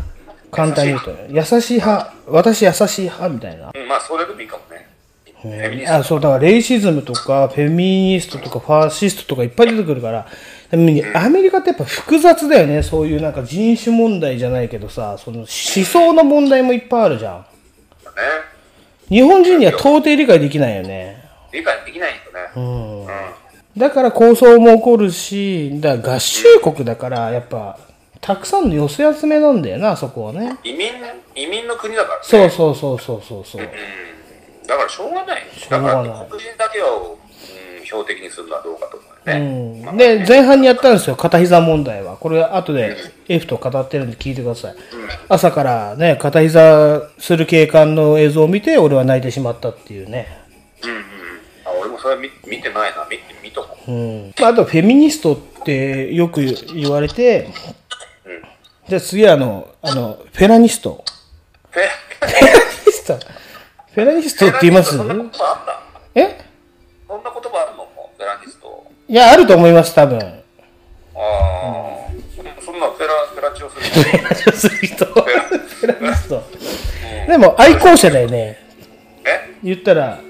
Speaker 2: 簡単に言うと。優しい派。私優しい派みたいな。
Speaker 5: うん、まあ、それでもいいかもね。
Speaker 2: あ、そう、だからレイシズムとか、フェミニストとか、ファーシストとかいっぱい出てくるから、アメリカってやっぱ複雑だよね。そういうなんか人種問題じゃないけどさ、その思想の問題もいっぱいあるじゃん。
Speaker 5: ね。
Speaker 2: 日本人には到底理解できないよね。
Speaker 5: 理解できないよね。うん。
Speaker 2: だから構想も起こるし、だ合衆国だから、やっぱ、たくさんの寄せ集めなんだよな、そこはね。
Speaker 5: 移民、移民の国だからね。
Speaker 2: そうそうそうそうそうそう。
Speaker 5: だからしょうがない。
Speaker 2: ょうがない
Speaker 5: だから黒人だけを、うん、標的にするのはどうかと思うよ
Speaker 2: う
Speaker 5: ね。
Speaker 2: ん、で、前半にやったんですよ、片膝問題は。これ、後で F と語ってるんで聞いてください。朝からね、片膝する警官の映像を見て、俺は泣いてしまったっていうね。
Speaker 5: うんうんうん。あ、俺もそれ見見てないな。見て、見とこう。
Speaker 2: うん。あと、フェミニストってよく言われて、じゃあ次はあの、あの、フェラニスト。
Speaker 5: フェ、
Speaker 2: フェラニストフェラニストって言います？
Speaker 5: そんな言葉あった？
Speaker 2: え？
Speaker 5: そんな言葉あるの？もフェラニスト。
Speaker 2: いや、あると思います、多分。
Speaker 5: ああ、そんなフェラ、フェラチオする
Speaker 2: する人？フェラニスト。でも、愛好者だよね。
Speaker 5: え？
Speaker 2: 言ったら、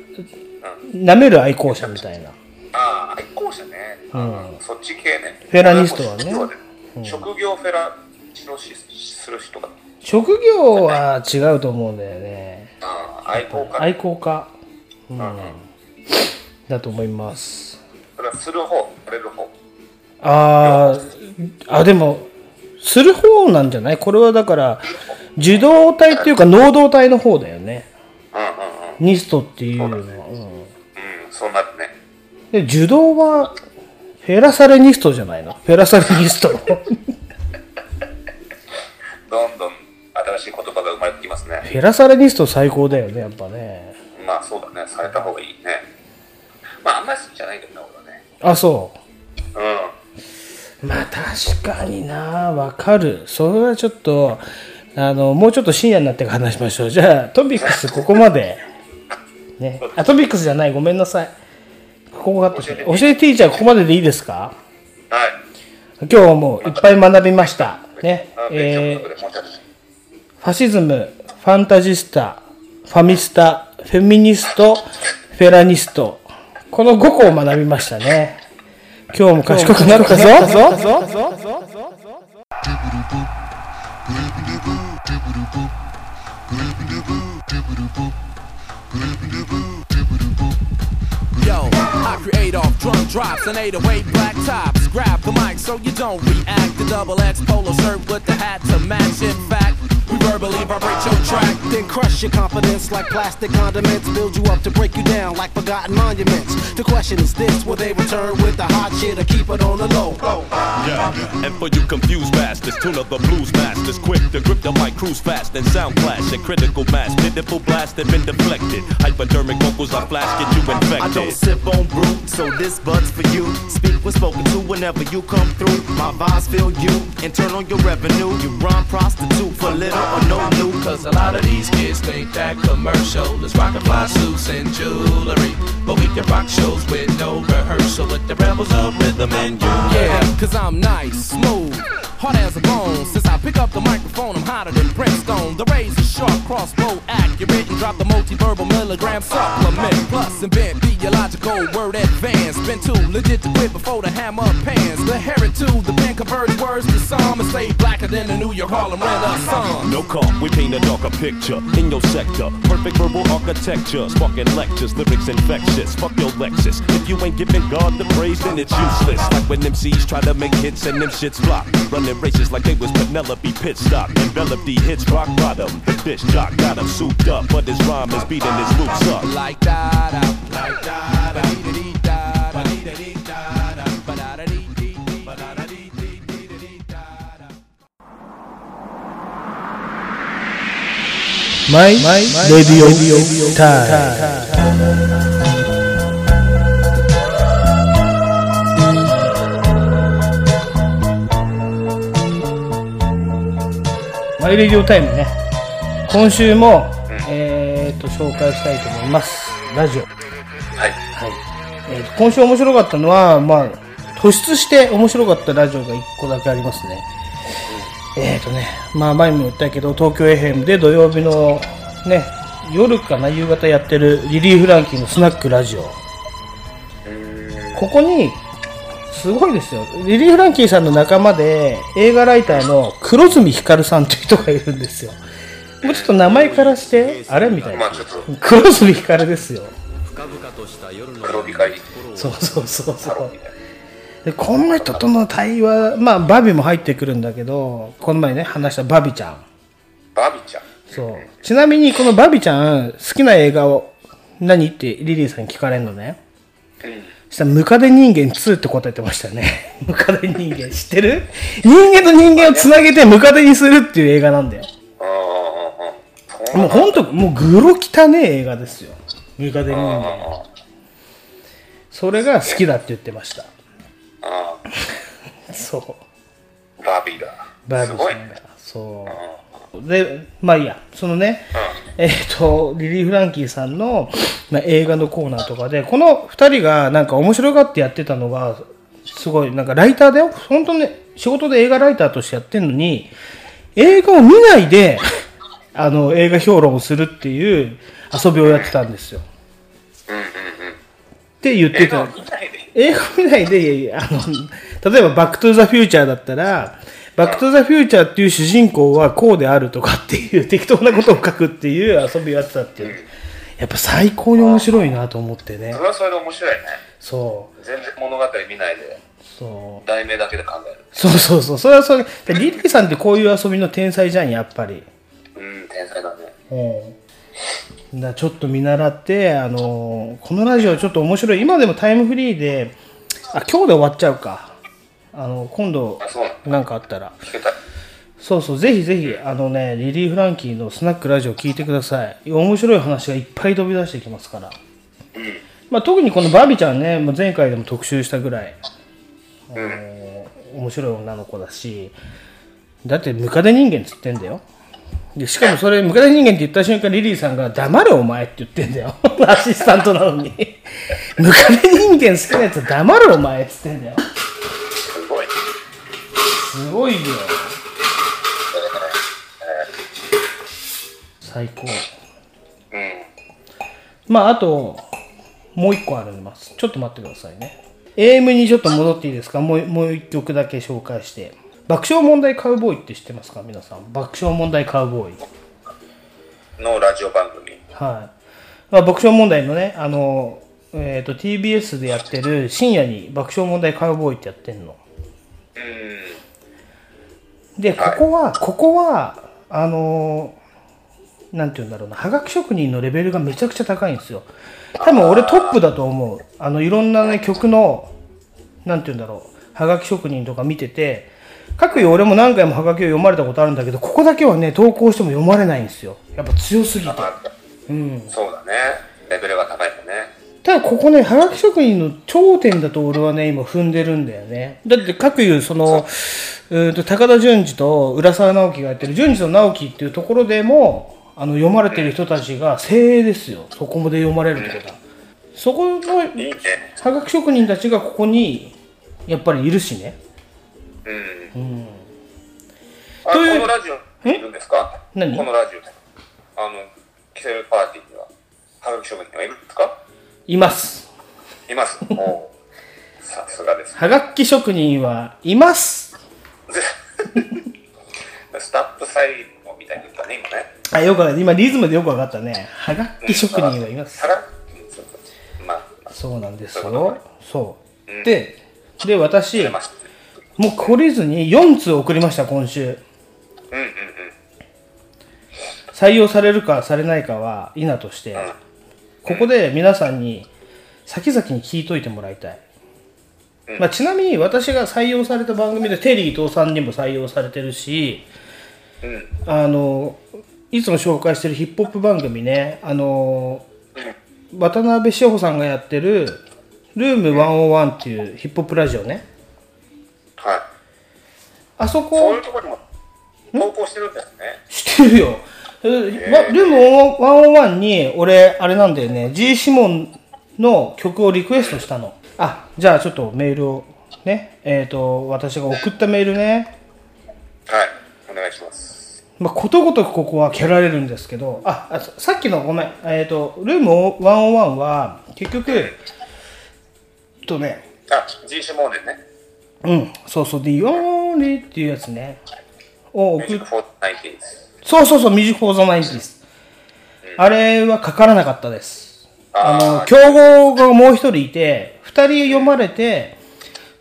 Speaker 2: 舐める愛好者みたいな。
Speaker 5: ああ、愛好者ね。うん。そっち系ね。
Speaker 2: フェラニストはね
Speaker 5: 職業で職業フェラチオしする人が。
Speaker 2: 職業は違うと思うんだよね。
Speaker 5: ああ、愛好家。
Speaker 2: 愛好家。うん。だと思います。
Speaker 5: それはする方、される方。
Speaker 2: あー、あ、でも、する方なんじゃない？これはだから、受動体っていうか能動体の方だよね。
Speaker 5: うんうんうん。
Speaker 2: ニストっていうのは。うん。
Speaker 5: うん、そうなるね。
Speaker 2: で、受動は、フェラサレニストじゃないの？フェラサレニスト。
Speaker 5: どんどん新しい言葉が生まれてきますね。
Speaker 2: フェラサレニスト最高だよね、やっぱね。
Speaker 5: まあそうだね、された方がいいね。まああんまり好きじゃないけどね、俺はね。
Speaker 2: あ、そう。
Speaker 5: うん。
Speaker 2: まあ確かになわかる。それはちょっと、あの、もうちょっと深夜になってから話しましょう。じゃあ、トピックスここまで。ね。あ、トピックスじゃない。ごめんなさい。ここカットして。教えてティーチャーここまででいいですか？
Speaker 5: はい。
Speaker 2: 今日もいっぱい学びました。ね。
Speaker 5: あ
Speaker 2: えーファシズム、ファンタジスタ、ファミスタ、フェミニスト、フェラニスト。この5個を学びましたね。今日も賢くなったぞ。
Speaker 10: Yo, I create off drum drops and 808 black tops. Grab the mic so you don't react. The double X polo shirt with the hat to match. In fact, we verbally vibrate your track, then crush your confidence like plastic condiments, build you up to break you down like forgotten monuments. The question is this: Will they return with the hot shit or keep it on the low? Oh, oh.
Speaker 11: Yeah, and for you confused bastards, tune up the blues masters, quick to grip the mic, cruise fast and sound clash and critical mass, pitiful blast have been deflected. Hypodermic vocals I flash, get you infected.
Speaker 12: I don't sip on brew, so this bud's for you. Speak when spoken to whenever you come through. My vibes feel you, and turn on your revenue. You rhyme prostitute for little no new.
Speaker 13: Cause a lot of these kids think that commercial is rockin' fly suits and jewelry. But we can rock shows with no rehearsal with the rebels of rhythm and you.
Speaker 10: Yeah, cause I'm nice, smooth, hard as a bone. Since I pick up the microphone, I'm hotter than brimstone. The razor sharp, crossbow accurate, and drop the multi-verbal milligram supplement. Plus, invent theological word advance. Been too legit to quit before the hammer pans. The heritage, the pen converts words to psalm and stay blacker than the New York Harlem Renaissance.
Speaker 11: No call, we paint a darker picture in your sector. Perfect verbal architecture, sparking lectures, lyrics infectious. Fuck your Lexus. If you ain't giving God the praise, then it's useless. Like when MCs try to make hits and them shits flop. Running races like they was Penelope pit stop. Envelop the hits rock bottom. The bitch jock got him souped up, but his rhyme is beating his loops up.
Speaker 10: Like that, like that, ba dee dee da, ba dee dee
Speaker 2: マイレディオタイムね。今週も、えー、と、紹介したいと思います。ラジオ。
Speaker 5: はい。
Speaker 2: はい。えーと、今週面白かったのは、まあ、突出して面白かったラジオが1個だけありますね。えーとね、まあ前も言ったけど、東京 FM で土曜日のね、夜かな、夕方やってるリリー・フランキーのスナックラジオ。ここに、すごいですよ。リリー・フランキーさんの仲間で、映画ライターの黒住光さんという人がいるんですよ。もうちょっと名前からして、あれみたいな。黒住光ですよ。そうそうそうそう。で、この人との対話、まあ、バビも入ってくるんだけど、この前ね、話したバビちゃん。
Speaker 5: バビちゃん。
Speaker 2: そう。ちなみに、このバビちゃん、好きな映画を、何ってリリーさんに聞かれるのね？そしたら、ムカデ人間2って答えてましたね。ムカデ人間、知ってる？人間と人間をつなげてムカデにするっていう映画なんだよ。もうほんと、もうグロ汚ねえ映画ですよ。ムカデ人間。それが好きだって言ってました。そう。
Speaker 5: バビが。
Speaker 2: バー
Speaker 5: すごい
Speaker 2: ビーさんが。そう。で、まあいいや、そのね、えっ、と、リリー・フランキーさんの、まあ、映画のコーナーとかで、この二人がなんか面白がってやってたのが、すごい、なんかライターだよ。本当ね、仕事で映画ライターとしてやってんのに、映画を見ないで、あの、映画評論をするっていう遊びをやってたんですよ。って言ってた。映画見ないで、あの、例えば、バックトゥザフューチャーだったら、バックトゥザフューチャーっていう主人公はこうであるとかっていう適当なことを書くっていう遊びをやってたっていう。やっぱ最高に面白いなと思ってね
Speaker 5: そ。れはそれで面白いね。
Speaker 2: そう。
Speaker 5: 全然物語見ないで、
Speaker 2: そう。
Speaker 5: 題名だけで考える。
Speaker 2: そうそうそう。それはそれ。でリリーさんってこういう遊びの天才じゃん、やっぱり。
Speaker 5: うん、天才だね。
Speaker 2: うん。だちょっと見習って、あのこのラジオちょっと面白い。今でもタイムフリーで、あ、今日で終わっちゃうか。あの、今度、なんかあったら。そうそう、ぜひぜひ、あのね、リリー・フランキーのスナックラジオ聞いてください。面白い話がいっぱい飛び出してきますから。まあ、特にこのバービーちゃんね、もう前回でも特集したぐらい、あの面白い女の子だし、だってムカデ人間っつってんだよ。でしかもそれ、ムカデ人間って言った瞬間、リリーさんが、黙れお前って言ってんだよ。アシスタントなのに。ムカデ人間好きなやつは黙れお前っつってんだよ。
Speaker 5: すごい。
Speaker 2: よ。最高。
Speaker 5: うん。
Speaker 2: まあ、あと、もう一個あります。ちょっと待ってくださいね。AM にちょっと戻っていいですか？もう、もう一曲だけ紹介して。爆笑問題カウボーイって知ってますか？皆さん。爆笑問題カウボーイ。
Speaker 5: のラジオ番組。
Speaker 2: はい。まあ、爆笑問題のね、あの、えっ、と、TBS でやってる深夜に爆笑問題カウボーイってやってんの。で、ここは、ここは、あのなんて言うんだろうな、はがき職人のレベルがめちゃくちゃ高いんですよ。多分俺トップだと思う。あの、いろんなね、曲の、なんて言うんだろう、はがき職人とか見てて、各いう俺も何回もはがきを読まれたことあるんだけど、ここだけはね、投稿しても読まれないんですよ。やっぱ強すぎて。うん。
Speaker 5: そうだね。レベルが高い。
Speaker 2: ただここね、はがき職人の頂点だと俺はね、今踏んでるんだよね。だって各いうその、うーんと高田純次と浦沢直樹がやってる純次と直樹っていうところでも、あの読まれてる人たちが精鋭ですよ。そこまで読まれるってことは。そこの、はがき職人たちがここに、やっぱりいるしね。
Speaker 5: うん。
Speaker 2: うん。
Speaker 5: あ
Speaker 2: という
Speaker 5: このラジオにいるんですか？
Speaker 2: 何？
Speaker 5: このラジオ。あの、キセルパーティーには、はがき職人はいるんですか？
Speaker 2: います。
Speaker 5: います。おうさすがです。
Speaker 2: はがき職人はいます。
Speaker 5: スタップサイモみたいに言ったね、今ね。
Speaker 2: あ、よくわかった。今リズムでよくわかったね。はがき職人はいます。
Speaker 5: うんそうそうまあ、
Speaker 2: そうなんですよ。そう。で、で、私、もう懲りずに4通送りました、今週。
Speaker 5: うんうんうん。
Speaker 2: 採用されるかされないかは否として、ここで皆さんに先々に聞いといてもらいたい。まあ、ちなみに私が採用された番組でテリー伊藤さんにも採用されてるし、
Speaker 5: うん。
Speaker 2: あの、いつも紹介してるヒップホップ番組ね、あの、渡辺志保さんがやってる、ルーム101っていうヒップホップラジオね。
Speaker 5: はい。
Speaker 2: あそこ、
Speaker 5: そういうところにも投稿してるんですね。
Speaker 2: 知ってるよ。えわルーム101に、俺、あれなんだよね、G シモンの曲をリクエストしたの。あ、じゃあちょっとメールを、ね、えっ、と、私が送ったメールね、
Speaker 5: はい。お願いします。
Speaker 2: まあ、ことごとくここは蹴られるんですけど、あ、あささっきのごめん、えっ、と、ルーム101は、結局、とね、
Speaker 5: あ、G シモーネね。
Speaker 2: うん、そうそう、The Only っていうやつね、を送っ
Speaker 5: Music for 90s。
Speaker 2: そうそうそう、ミジフォーザナインティス。あれはかからなかったです。あの、競合がもう一人いて、二人読まれて、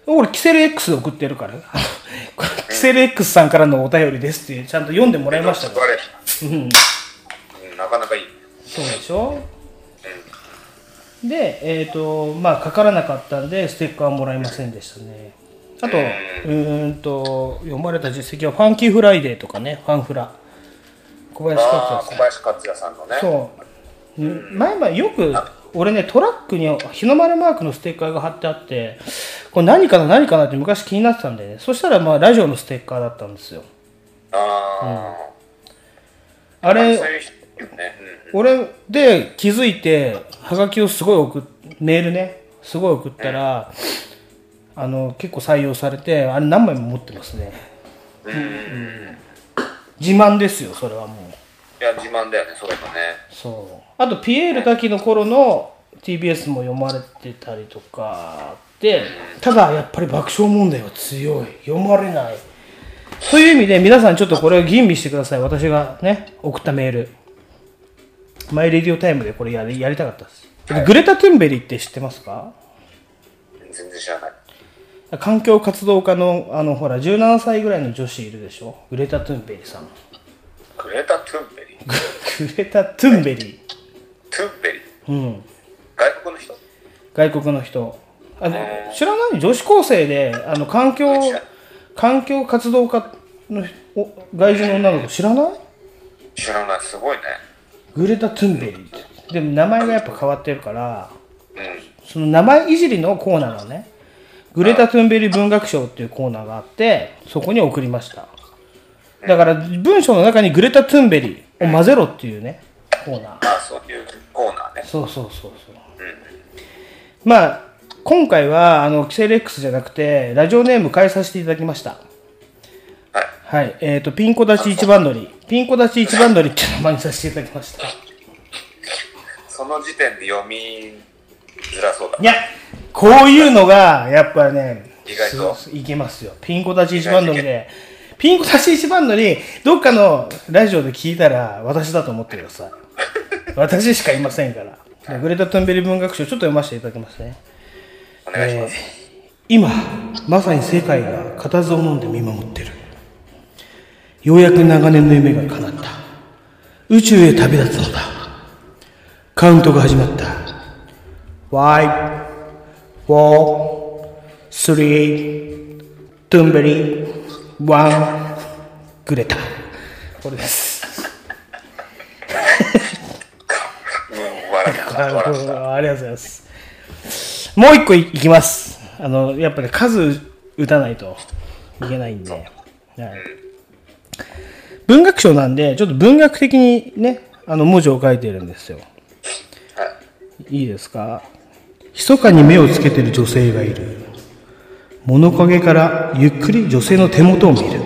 Speaker 2: 俺、キセル X 送ってるから、キセル X さんからのお便りですって、ちゃんと読んでもらいましたから。うん。
Speaker 5: うんなかなかいい。
Speaker 2: そうでしょ？で、えっ、と、まあ、かからなかったんで、ステッカーはもらいませんでしたね。あと、うーんと、読まれた実績は、ファンキーフライデーとかね、ファンフラ。小林克
Speaker 5: ああ、
Speaker 2: 也さん
Speaker 5: 小。林克也さんのね。
Speaker 2: そう。うん前々よく、俺ね、トラックに日の丸マークのステッカーが貼ってあって、これ何かな何かなって昔気になってたんでね。そしたらまあラジオのステッカーだったんですよ。
Speaker 5: ああ、
Speaker 2: あれ
Speaker 5: そういう人いるね。
Speaker 2: 俺で気づいて、はがきをすごい送っ、メールね、すごい送ったら、あの、結構採用されて、あれ何枚も持ってますね。
Speaker 5: うん。うん。
Speaker 2: 自慢ですよ、それはもう。
Speaker 5: いや、自慢だよね、そういえばね。
Speaker 2: そう。あと、ピエール滝の頃の TBS も読まれてたりとかで、ただ、やっぱり爆笑問題は強い。読まれない。という意味で、皆さんちょっとこれを吟味してください。私がね、送ったメール。マイレディオタイムでこれやりやりたかったです。グレタ・トゥンベリって知ってますか？
Speaker 5: 全然知らない。
Speaker 2: 環境活動家の、あの、ほら、17歳ぐらいの女子いるでしょ？グレタ・トゥンベリさん。
Speaker 5: グレタ・トゥンベリ？ー。
Speaker 2: グレタ・トゥンベリ。
Speaker 5: トゥンベリー？
Speaker 2: うん。
Speaker 5: 外国の人？
Speaker 2: 外国の人。あの知らない？女子高生であの環境環境活動家のお外人の女の子知らない？
Speaker 5: 知らない、すごいね。
Speaker 2: グレタ・トゥンベリーって。でも名前がやっぱ変わってるから
Speaker 5: うん。
Speaker 2: その名前いじりのコーナーなのねグレタ・トゥンベリー文学賞っていうコーナーがあってそこに送りました。だから文章の中にグレタ・トゥンベリーを混ぜろっていうねコーナー
Speaker 5: あそういうコーナーね。
Speaker 2: そうそうそうそう。まあ、今回は、あの、キセル X じゃなくて、ラジオネーム変えさせていただきました。
Speaker 5: はい。
Speaker 2: はい。えっ、と、ピンコ立ち一番乗り。ピンコ立ち一番乗りっていう名前にさせていただきました。
Speaker 5: その時点で読みづらそうだ。
Speaker 2: いや、こういうのが、やっぱね、
Speaker 5: 意外と
Speaker 2: すいけますよ。ピンコ立ち一番乗りで。ピンコ立ち一番乗り、どっかのラジオで聞いたら、私だと思ってください。私しかいませんから。でグレタ・トゥンベリ文学賞、ちょっと読ませていただきますね。
Speaker 5: お願いします。
Speaker 2: えー今まさに世界が固唾を飲んで見守ってるようやく長年の夢が叶った宇宙へ旅立つのだ。カウントが始まった。5、4、3、トゥンベリー、1、グレタ。これです。
Speaker 5: うん、笑った。笑った。
Speaker 2: ありがとうございます。もう一個いいきます。あの、やっぱり数打たないといけないんで。はい、文学賞なんで、ちょっと文学的にね、あの文字を書いてるんですよ。いいですか密かに目をつけてる女性がいる。物陰からゆっくり女性の手元を見る。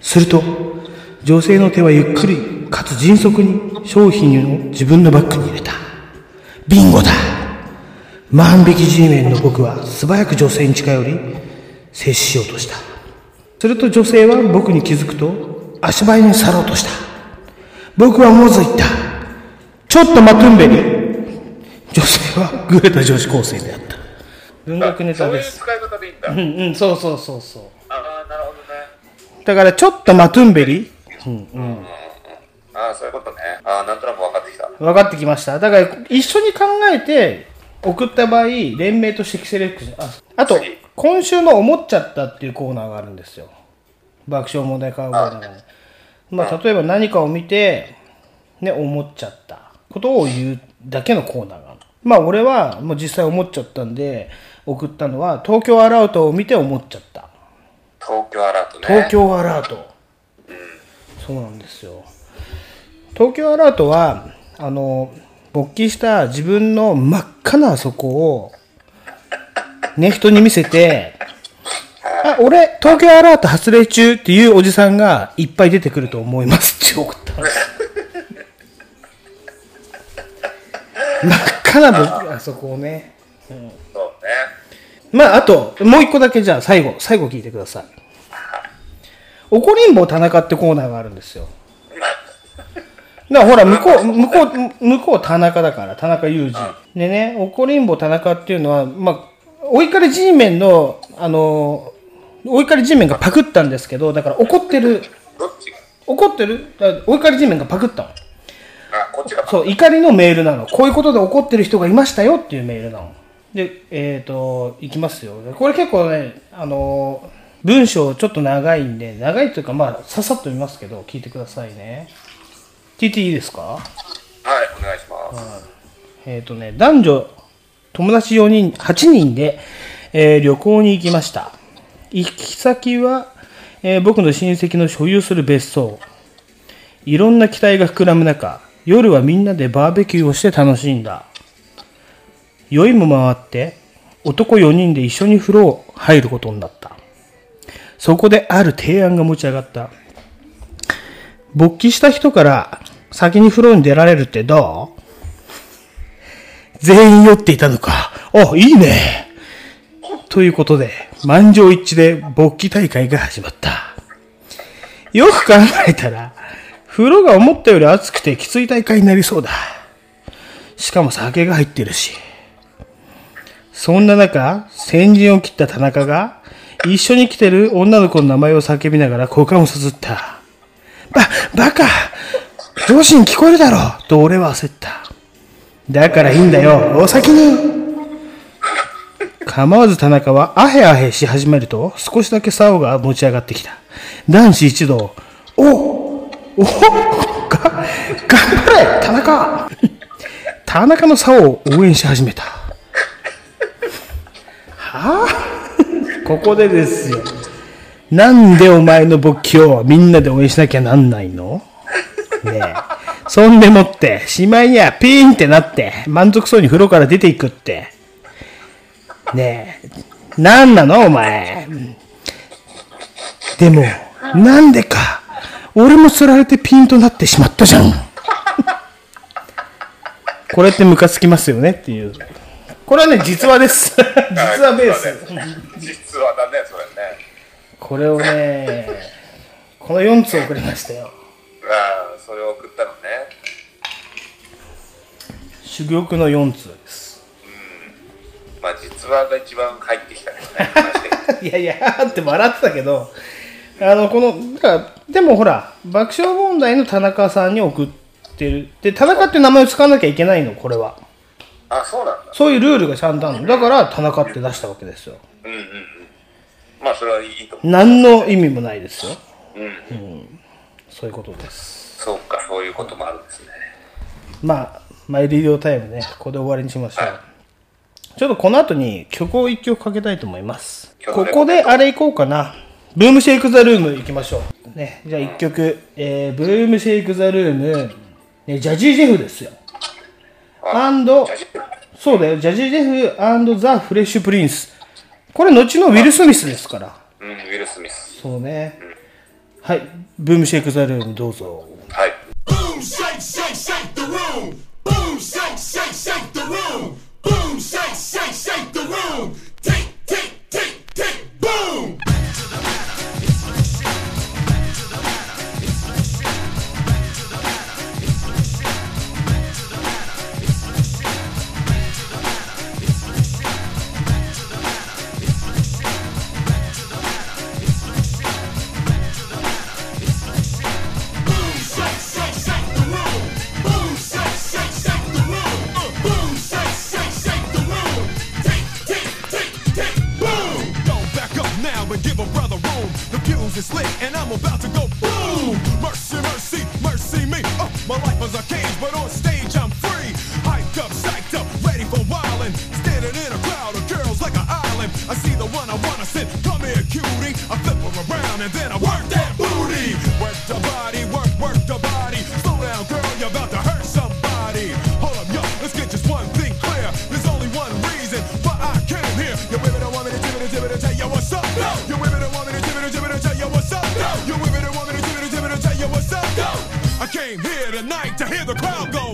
Speaker 2: すると、女性の手はゆっくりかつ迅速に商品を自分のバッグに入れた。ビンゴだ万引き G メンの僕は素早く女性に近寄り、接しようとした。すると女性は僕に気づくと、足早に去ろうとした。僕は思わず言った。ちょっと待とんべり。女性はグレた女子高生であった。文学ネタです。
Speaker 5: そういう使い方だ。
Speaker 2: うんうん、そうそうそうそう。
Speaker 5: ああ、なるほどね。
Speaker 2: だからちょっと待とんべり。うんうん。
Speaker 5: ああ、そういうことね。ああ、なんとなく分かってきた。
Speaker 2: 分かってきました。だから一緒に考えて送った場合、連名としてセレクション。ああと、今週の思っちゃったっていうコーナーがあるんですよ。爆笑問題カーボーイの。まあ、例えば何かを見て、ね、思っちゃったことを言うだけのコーナーがある。まあ、俺はもう実際思っちゃったんで、送ったのは、東京アラートを見て思っちゃった。
Speaker 5: 東京アラートね。
Speaker 2: 東京アラート。そうなんですよ。東京アラートは、あの、勃起した自分の真っ赤なあそこを、ね、人に見せて、あ、俺、東京アラート発令中っていうおじさんがいっぱい出てくると思いますって 送ったんです。真っ赤なあそこをね。うん
Speaker 5: ね。
Speaker 2: まあ、あと、もう一個だけじゃあ最後、最後聞いてください。怒りんぼ田中ってコーナーがあるんですよ。だからほら、向こう、向こう、向こう田中だから、田中裕二。でね、怒りんぼ田中っていうのは、まあ、お怒り G メンの、あの、お怒り G メンがパクったんですけど、だから怒ってる、怒ってる、お怒り G メンがパクったの。
Speaker 5: あ、こっちが。
Speaker 2: そう、怒りのメールなの。こういうことで怒ってる人がいましたよっていうメールなの。で、えっ、と、いきますよ。これ結構ね、あの、文章ちょっと長いんで、長いというか、まあ、ささっと見ますけど、聞いてくださいね。TT いいですか？
Speaker 5: はい、お願いします。
Speaker 2: えっ、とね、男女、友達4人、8人で、えー旅行に行きました。行き先は、えー僕の親戚の所有する別荘。いろんな期待が膨らむ中、夜はみんなでバーベキューをして楽しんだ。酔いも回って、男4人で一緒に風呂入ることになった。そこである提案が持ち上がった。勃起した人から先に風呂に出られるってどう？全員酔っていたのか。あ、いいね。ということで、満場一致で勃起大会が始まった。よく考えたら、風呂が思ったより暑くてきつい大会になりそうだ。しかも酒が入ってるし。そんな中、先陣を切った田中が、一緒に来てる女の子の名前を叫びながら股間をさすった。ば、バカ上司に聞こえるだろうと俺は焦った。だからいいんだよ、お先に構わず田中はアヘアヘし始めると少しだけ竿が持ち上がってきた。男子一同、おおが、頑張れ田中田中の竿を応援し始めた。ここでですよ。なんでお前の勃起をみんなで応援しなきゃなんないの？ねえ。そんでもって、しまいにはピーンってなって、満足そうに風呂から出ていくって。ねえ。なんなの？お前。でも、なんでか、俺も釣られてピンとなってしまったじゃん。これってムカつきますよねっていう。これはね、実話です。実話ベース。
Speaker 5: 実話だね、それね。
Speaker 2: これをね、この4つ送りましたよ。
Speaker 5: ああ、それを送ったのね。
Speaker 2: 珠玉の4通です。
Speaker 5: まあ、実話が一番入ってきたけどね。
Speaker 2: いやいや、って笑ってたけど、あの、この、だから、でもほら、爆笑問題の田中さんに送っってる。で、田中って名前を使わなきゃいけないの、これは。
Speaker 5: あ、そうなんだ。
Speaker 2: そういうルールがちゃんとあるの。だから、田中って出したわけですよ。
Speaker 5: うんうんうん。まあ、それはいいと思う。
Speaker 2: 何の意味もないですよ。
Speaker 5: うん。
Speaker 2: うん。そういうことです。
Speaker 5: そうか、そういうこともあるんですね。
Speaker 2: まあ、マイレディオタイムね、ここで終わりにしましょう。ちょっとこの後に曲を一曲かけたいと思います。ここであれ行こうかな。ブームシェイクザルーム行きましょう。ね、じゃあ一曲、えー、ブームシェイクザルーム、ね、ジャジージェフですよ。アンド、そうだよ、ジャジージェフアンドザ・フレッシュプリンス。これ後のウィル・スミスですから。
Speaker 5: うん、ウィル・スミス。
Speaker 2: そうね。はい、ブームシェイクザルームどうぞ。
Speaker 14: Give a brother room. The fuse is lit and I'm about to go boom. Mercy, mercy, mercy me. Uh, my life was a cage, but on stage I'm free. Hyped up, psyched up, ready for wildin'. Standing in a crowd of girls like an island. I see the one I wanna sit. Come here, cutie. I you women tell you what's up. You women tell you what's up. I came here tonight to hear the crowd go.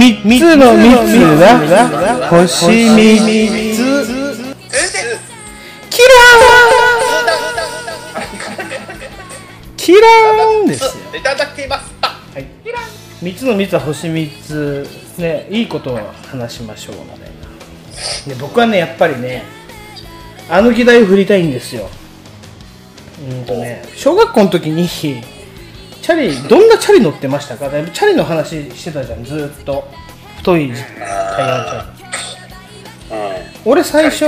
Speaker 2: 三つの三つが星三つ。キラーンキラーンですよ。
Speaker 6: いただきます。
Speaker 2: はい。三つの三つは星三つ。ね、いいことを話しましょうみたいな。で僕はね、やっぱりね、あの議題を振りたいんですよ。うんとね、小学校の時に、チャリ、どんなチャリ乗ってましたか？だいぶチャリの話してたじゃん、ずーっと。太いタイヤのチャリ。俺最初、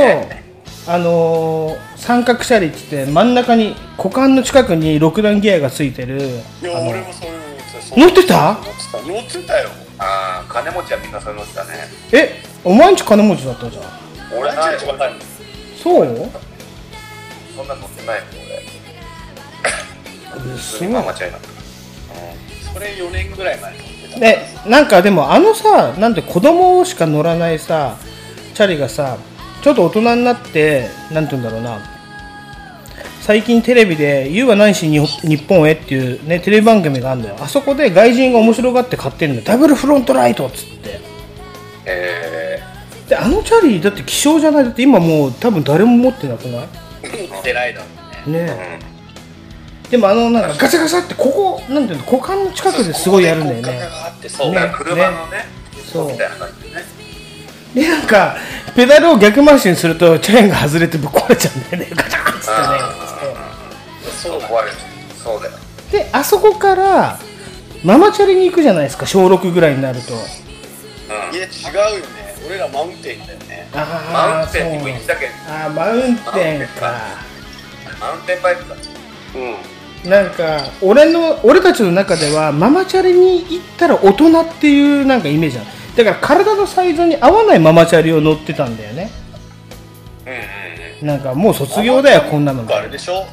Speaker 2: あのー三角チャリって言って真ん中に股間の近くに6段ギアがついてる
Speaker 6: いや、俺もそういう
Speaker 2: 乗ってた？
Speaker 6: 乗ってた。乗ってたよ。
Speaker 5: ああ、金持ちはみんなそれ乗ってたね。
Speaker 2: えお前んち金持ちだったじゃん
Speaker 5: 俺ない
Speaker 6: 一番ない。
Speaker 2: そう
Speaker 5: そんな乗ってないもん、俺。普通にママチャリだった。
Speaker 6: それ4年ぐらい前。
Speaker 2: でなんかでもあのさなんて子供しか乗らないさチャリがさちょっと大人になってなんて言うんだろうな。最近テレビで「You は何しに日本へ」っていうねテレビ番組があるんだよ。あそこで外人が面白がって買ってるんだよ。ダブルフロントライトっつって。
Speaker 5: え
Speaker 2: であのチャリだって希少じゃない？だって今もう多分誰も持ってなくない？
Speaker 6: 乗ってないだろうね。
Speaker 2: ねでもあのなんかガチャガチャってここなんていうの股間の近くですごいやるんだよね
Speaker 6: あってそう
Speaker 2: ね
Speaker 5: 車のね、
Speaker 2: そう
Speaker 5: みたいな感じでね。
Speaker 2: でなんかペダルを逆回しにするとチェーンが外れてぶっ壊れちゃうんだよねガチャンっつってね
Speaker 5: そう壊れる。そうだよ。
Speaker 2: であそこからママチャリに行くじゃないですか小6ぐらいになると
Speaker 6: いや、違うよね。俺らマウンテンだよね。
Speaker 2: あ
Speaker 5: マウンテンにも行ってたけ？ど、
Speaker 2: あーマウンテンか
Speaker 5: マウンテンバイクだ。
Speaker 6: うん。
Speaker 2: なんか俺の俺たちの中ではママチャリに行ったら大人っていうなんかイメージなのだから体のサイズに合わないママチャリを乗ってたんだよね。なんかもう卒業だよこんなの
Speaker 6: あれでしょ、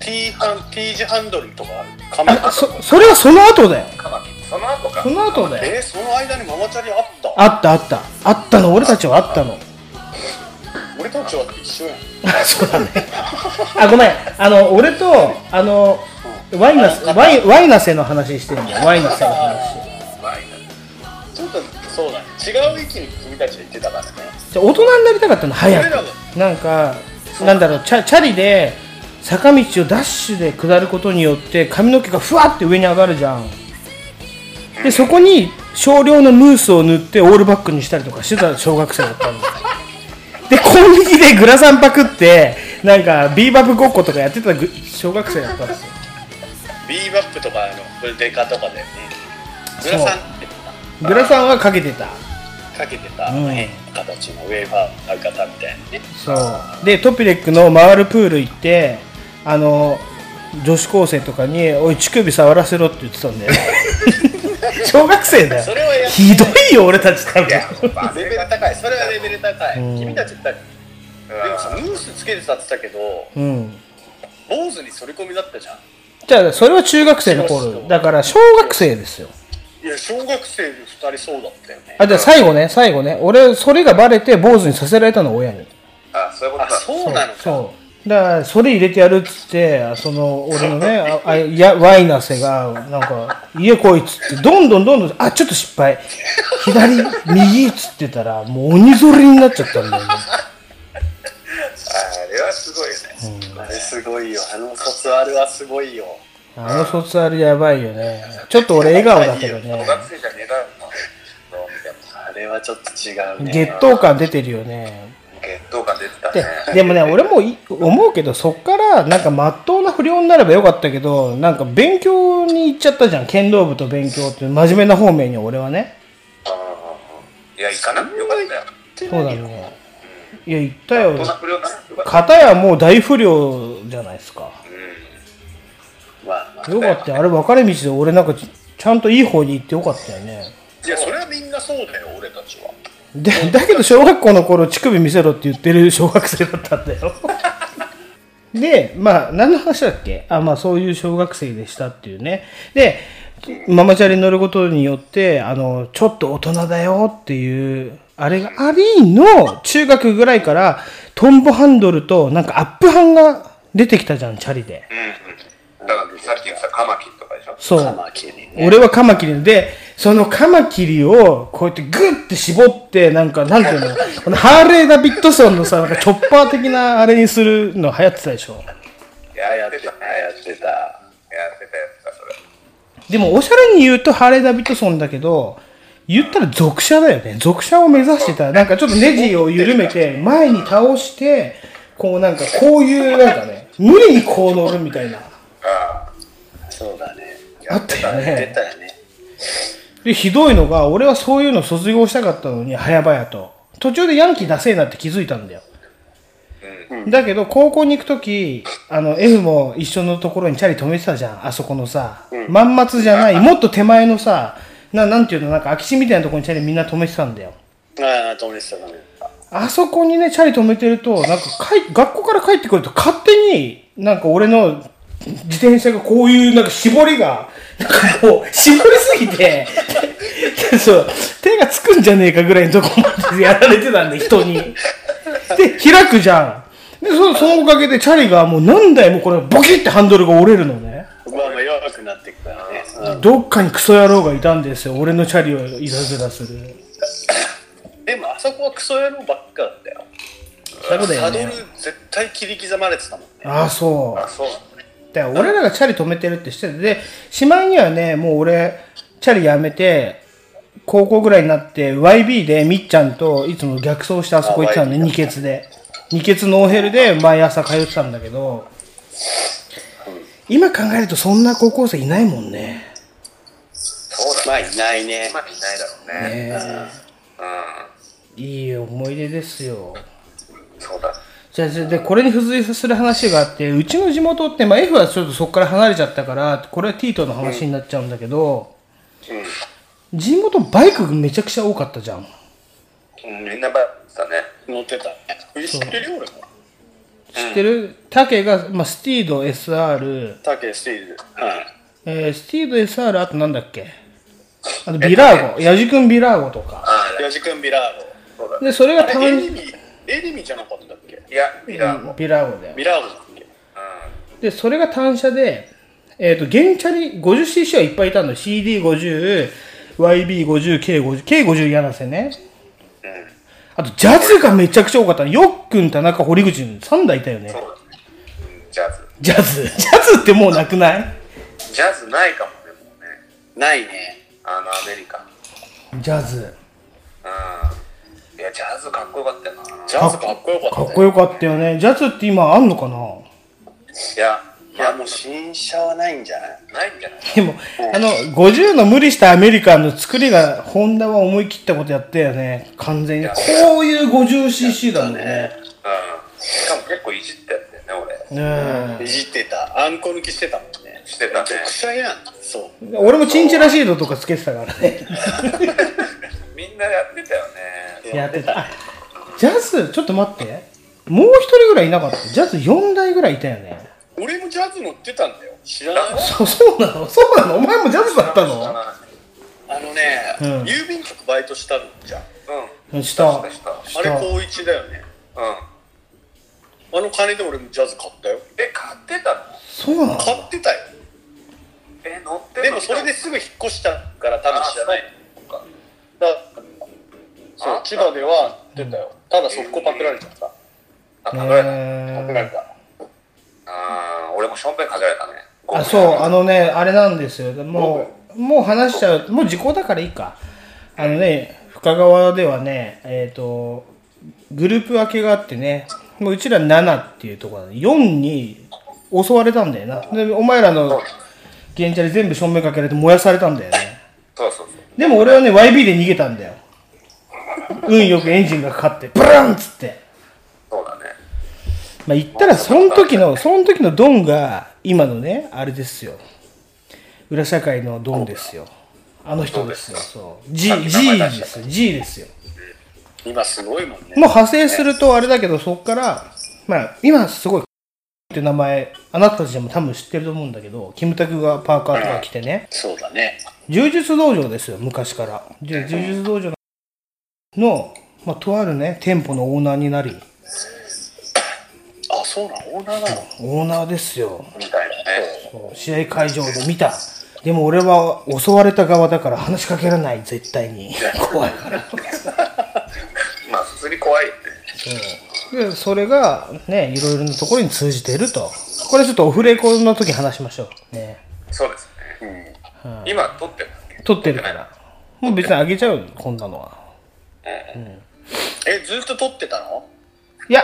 Speaker 6: T ハン T 字ハンドルとかある。カ
Speaker 2: あそそれはその後だよ。
Speaker 5: その後か。
Speaker 2: その後だよ。
Speaker 6: えー、その間にママチャリあった？
Speaker 2: あったあった。あったの。俺たちはあったの
Speaker 6: 俺たちは一緒やん。
Speaker 2: あそうだねあごめん。あの俺とあのワイナスワイワイナセの話してるんだよワイナセの話。
Speaker 6: ちょっとそうだね。違う域に君たちは行ってたからね。
Speaker 2: じゃあ大人になりたかったの早く。なんかなんだろうチャチャリで坂道をダッシュで下ることによって髪の毛がふわって上に上がるじゃん。でそこに少量のムースを塗ってオールバックにしたりとかしてた小学生だったんだよでコンビニでグラサンパクってなんかビーバップごっことかやってたぐ小学生だったんですよ。
Speaker 6: ビーバップとかあのデカとかだよねグラサンって
Speaker 2: グラサンはかけてた。
Speaker 6: かけてた、
Speaker 2: うん。
Speaker 6: 形のウェーバー型みたいなね。
Speaker 2: そう。でトピレックの回るプール行ってあの女子高生とかに「おい乳首触らせろ」って言ってたんだよ。ね 小学生だよ。
Speaker 6: それはやって
Speaker 2: ひどいよ俺たち多分。
Speaker 6: レベル高い。それはレベル高い、
Speaker 2: うん。
Speaker 6: 君たちだでもさムー。スつけてたって言ったけど
Speaker 2: うん。
Speaker 6: 坊主に反り込みだったじゃん。
Speaker 2: じゃあそれは中学生の頃。だから小学生ですよ。
Speaker 6: いや小学生で2人そうだったよね。
Speaker 2: あじゃあ最後ね最後ね。俺それがバレて坊主にさせられたの親に。
Speaker 5: あ、そういうことだ。
Speaker 6: そうなの
Speaker 2: そうだからそれ入れてやるっつってその俺のねああやワイナセがなんか「家来い」っつってどんどんどんどんあちょっと失敗。左右っつってたらもう鬼ぞりになっちゃったんだよね。
Speaker 5: あれはすごいよね。
Speaker 6: あれすごいよ。あの卒アルはすごいよ。
Speaker 2: あの卒アルやばいよね。ちょっと俺笑顔だけどね。
Speaker 6: あれはちょっと違うね。
Speaker 2: 月頭感出てるよね
Speaker 5: 血統感出てた
Speaker 2: で
Speaker 5: ね。
Speaker 2: でもね 俺もい思うけどそっからなんかまっとうな不良になればよかったけどなんか勉強に行っちゃったじゃん。剣道部と勉強って真面目な方面に俺はね。
Speaker 5: いや、行かな。くてよかったよ。
Speaker 2: そうだね。いや言ったよ。片やもう大不良じゃないですか。
Speaker 6: まあまあ
Speaker 2: よかったよ。あれ分かれ道で俺なんかちちゃんといい方に行ってよかったよね。
Speaker 6: いやそれはみんなそうだよ俺たちは
Speaker 2: でだけど小学校の頃乳首見せろって言ってる小学生だったんだよ。でまあ何の話だっけ？あまあそういう小学生でしたっていうね。でママチャリに乗ることによってあのちょっと大人だよっていうあれがありの中学ぐらいからトンボハンドルとなんかアップハンが出てきたじゃんチャリで。
Speaker 5: だからさっき言ってたカマキリとかでしょ？
Speaker 2: そう。
Speaker 6: カマキリね。
Speaker 2: 俺はカマキリで、そのカマキリをこうやってグッて絞って、なんか、なんていうの、このハーレー・ダビッドソンのさ、なんかチョッパー的なあれにするの流行ってたでしょ？
Speaker 5: いや、やってた。
Speaker 6: やってた
Speaker 5: やってた、やってた、それ。
Speaker 2: でも、おしゃれに言うとハーレー・ダビッドソンだけど、言ったら属車だよね。属車を目指してた。なんかちょっとネジを緩めて、前に倒して、こうなんか、こういう、なんかね、無理にこう乗るみたいな。
Speaker 6: そうだね
Speaker 2: あったよ
Speaker 6: 出
Speaker 2: ね。
Speaker 6: たよね
Speaker 2: で、ひどいのが、俺はそういうの卒業したかったのに、早々と。途中でヤンキー出せえなって気づいたんだよ。だけど、高校に行くとき、あの、F も一緒のところにチャリ止めてたじゃん。あそこのさ、満末じゃない、もっと手前のさ、ななんていうの、なんか空き地みたいなところにチャリみんな止めてたんだよ。
Speaker 6: ああ止めてた止めてた
Speaker 2: あそこにね、チャリ止めてると、なんかかい、学校から帰ってくると勝手に、なんか俺の自転車がこういう、なんか絞りが、なんかもう、絞りすぎて、そう、手がつくんじゃねえかぐらいのとこまでやられてたんで、人に。で、開くじゃん。で、そそのおかげでチャリがもう何台もこれ、ボキってハンドルが折れるのね。
Speaker 6: まあまあ弱くなっていくからね、うん
Speaker 2: どっかにクソ野郎がいたんですよ。俺のチャリをいたずらする。
Speaker 6: でもあそこはクソ野郎ばっかだったよ
Speaker 2: そうだよね
Speaker 6: サドル絶対切り刻まれてたもんね
Speaker 2: ああ、そう。
Speaker 6: あそう
Speaker 2: だから俺らがチャリ止めてるって知ってて、で、しまいにはね、もう俺、チャリやめて、高校ぐらいになって YB でみっちゃんといつも逆走してあそこ行ってたのね、
Speaker 6: あ YB
Speaker 2: 二欠で。二欠ノーヘルで毎朝通ってたんだけど、今考えるとそんな高校生いないもんね。
Speaker 6: そうだまあいないね
Speaker 5: まあいないだろうね。
Speaker 2: ねいい思い出ですよ。
Speaker 5: そうだ。
Speaker 2: じゃあ、じゃあで、これに付随する話があって、うちの地元って、まあ F はちょっとそこから離れちゃったから、これは T との話になっちゃうんだけど、地元バイクめちゃくちゃ多かったじゃん。
Speaker 5: うん、みんなバイクだね。
Speaker 6: 乗ってた。ね知ってるよ俺も。
Speaker 2: 知ってる？タケが、まあ、スティード SR、
Speaker 6: タケスティード
Speaker 2: えースティード SR あとなんだっけ？あとビラーゴ、ヤジ君ビラーゴとか。
Speaker 6: ヤジ君ビラーゴ。
Speaker 2: で、それがたまに、
Speaker 6: エリミじゃなかったっけ？
Speaker 5: いや、ビラーゴ。
Speaker 2: ビラーゴだよ。
Speaker 6: ビラーゴだっけ
Speaker 2: で、それが単車で、えっ、と、原チャリ 50cc はいっぱいいたの。CD50、YB50、K50、K50 柳瀬ね。あと、ジャズがめちゃくちゃ多かったの。よっくん、田中、堀口、3台いたよね。
Speaker 5: ジャズ。
Speaker 2: ジャズジャズってもうなくない？
Speaker 5: ジャズないかもね、もうね。
Speaker 6: ないね。
Speaker 5: あの、アメリカ。
Speaker 2: ジャズ。
Speaker 5: うん。いや、ジャズかっこよかったよな。
Speaker 6: ジャズかっこよかった
Speaker 2: かっこよかったよね。ジャズって今あんのかな？い
Speaker 5: や、
Speaker 6: いや、もう新車はないんじゃない？
Speaker 5: ないんじゃない？
Speaker 2: でも、あの、50の無理したアメリカンの作りが、ホンダは思い切ったことやったよね。完全に。こういう 50cc だもんね。
Speaker 5: うん。しかも結構いじってたよね、
Speaker 2: ね
Speaker 6: いじってた。あんこ抜きしてたもんね。
Speaker 5: してたね。
Speaker 6: くしゃやん。そう。
Speaker 2: え俺もチンチラシードとかつけてたからね。
Speaker 5: みんなやってたよね。
Speaker 2: やってた。あジャズ、ちょっと待って。もう一人ぐらいいなかった。ジャズ4台ぐらいいたよね。
Speaker 6: 俺もジャズ乗ってたんだよ。知らない？
Speaker 2: そう、そうなの？そうなの？お前もジャズだったの？
Speaker 6: あのね、
Speaker 2: うん
Speaker 6: 郵便局バイトしたのじゃん。
Speaker 2: うんした。
Speaker 6: あれ高一だよね。
Speaker 5: うん。
Speaker 6: あの金で俺もジャズ買ったよ。
Speaker 5: え、買ってたの？
Speaker 2: そうなの？
Speaker 6: 買ってたよ。
Speaker 5: え、乗って
Speaker 6: でもそれですぐ引っ越したから多分知らない。だそう、千葉では出たよ。ただ速攻パクられちゃった。
Speaker 5: あ、パクられた。
Speaker 2: え
Speaker 6: パクられた。
Speaker 5: あー俺もションペンかけられたね。
Speaker 2: ー、あ、そう、あのね、あれなんですよ。もう、もう話しちゃう。もう時効だからいいか。あのね、深川ではね、えっ、と、グループ分けがあってね、もううちら7っていうところで、4に襲われたんだよな。で、お前らの現地で全部正面かけられて燃やされたんだよね。
Speaker 5: そうそうそう。
Speaker 2: でも俺はね、YB で逃げたんだよ。運よくエンジンがかかって、ブランっつって。
Speaker 5: そうだね。
Speaker 2: まあ言ったら、その時の、その時のドンが、今のね、あれですよ。裏社会のドンですよ。あの人ですよ。そう。G、G ですよ。G ですよ。
Speaker 6: 今すごいもんね。
Speaker 2: もう派生するとあれだけど、そっから、まあ、今すごい、って名前、あなたたちでも多分知ってると思うんだけど、キムタクがパーカーとか着てね、
Speaker 6: そうだね。
Speaker 2: 柔術道場ですよ、昔から。で、柔術道場の、まあ、とあるね、店舗のオーナーになり、
Speaker 6: あ、そうなの？オーナーなの？
Speaker 2: オーナーですよ。
Speaker 5: みたいなね。
Speaker 2: そう試合会場で見た。でも俺は襲われた側だから話しかけられない、絶対に。怖いから。
Speaker 5: まあ、普通に怖いよね。
Speaker 2: で、それがね、いろいろなところに通じていると。これちょっとオフレコの時話しましょう。ね。
Speaker 5: そうですね。今、撮ってるんだっけ？
Speaker 2: 撮ってるから。もう別にあげちゃうよ、こんなのは。
Speaker 6: え、ずっと撮ってたの？
Speaker 2: いや、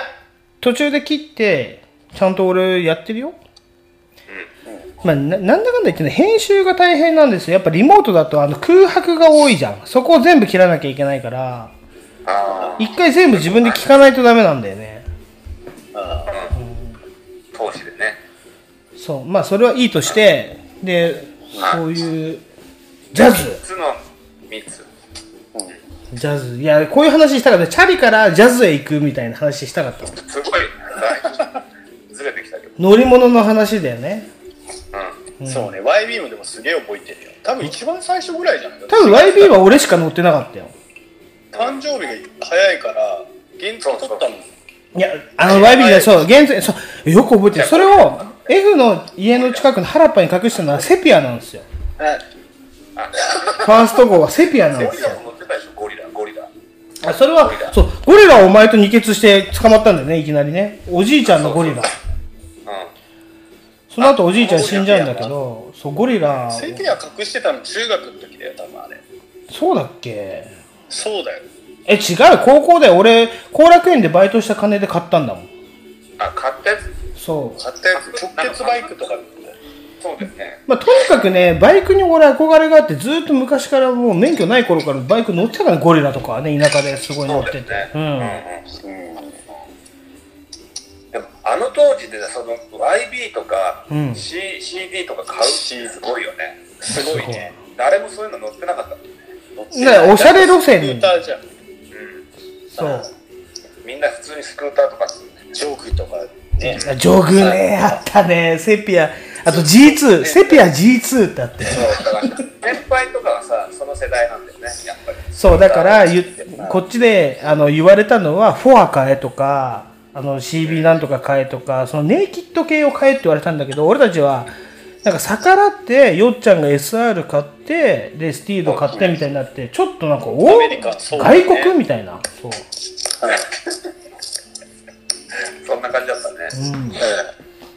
Speaker 2: 途中で切って、ちゃんと俺やってるよ。まあ、ななんだかんだ言ってね、編集が大変なんですよ。やっぱリモートだとあの空白が多いじゃん。そこを全部切らなきゃいけないから、一回全部自分で聞かないとダメなんだよね。
Speaker 5: 当時でね。
Speaker 2: そう。まあ、それはいいとして、で、そういう、ジャズ。
Speaker 5: 3つの3つ。
Speaker 2: ジャズ。いや、こういう話したかった。チャリからジャズへ行くみたいな話したかった。
Speaker 5: すごい、ずれてきたけど。
Speaker 2: 乗り物の話だよね。
Speaker 6: そうね、YB もでもすげえ覚えてるよ。多分一番最初ぐらいじゃない
Speaker 2: 多分 YB は俺しか乗ってなかったよ。
Speaker 6: 誕生日が早いから、原付取ったもん。
Speaker 2: いや、あの YB で、そう、現在、そう、よく覚えてる。それを F の家の近くの原っぱに隠したのはセピアなんですよ。ファースト号はセピアなんですよ。あそれは、そう、ゴリラをお前と二血して捕まったんだよね、いきなりね。おじいちゃんのゴリラ。その後おじいちゃん死んじゃうんだけど、そう、ゴリラ、
Speaker 6: セピア隠してたの中学の時だよ、多分あれ。
Speaker 2: そうだっけ？
Speaker 6: そうだよ。
Speaker 2: え、違う、高校で俺、後楽園でバイトした金で買ったんだもん。
Speaker 5: あ、買ったやつ？
Speaker 2: そう。
Speaker 6: 買ったやつ、直結バイクとか。
Speaker 5: そうですね。
Speaker 2: まあ、とにかくね、バイクに俺憧れがあって、ずっと昔からもう免許ない頃からバイク乗ってたからね、ゴリラとかはね、田舎ですごい乗ってて。うん。
Speaker 5: でも、あの当時でその YB とか、
Speaker 2: うん
Speaker 5: C CD とか買うし、すごいよね。
Speaker 6: すごいね。
Speaker 5: 誰もそういうの乗ってなかったね。
Speaker 2: ねおしゃれ路線に
Speaker 6: スクーターじゃん。
Speaker 2: そう。
Speaker 5: みんな普通にスクーターとか。
Speaker 6: ジョとかね。
Speaker 2: 上空ね、あったね、セピア。あと G2、セピア G2 ってあって。
Speaker 5: そう、だから、先輩とかはさ、その世代なんだよね、やっぱり。
Speaker 2: そう、だから、ゆこっちであの言われたのは、フォア買えとか、あの CB なんとか買えとか、そのネイキッド系を買えって言われたんだけど、俺たちは、なんか逆らって、よっちゃんが SR 買って、で、スティード買ってみたいになって、ちょっとなんか、お
Speaker 6: アメリカそうだね
Speaker 2: 外国みたいな。そう。
Speaker 5: そんな感じだったね。
Speaker 2: うん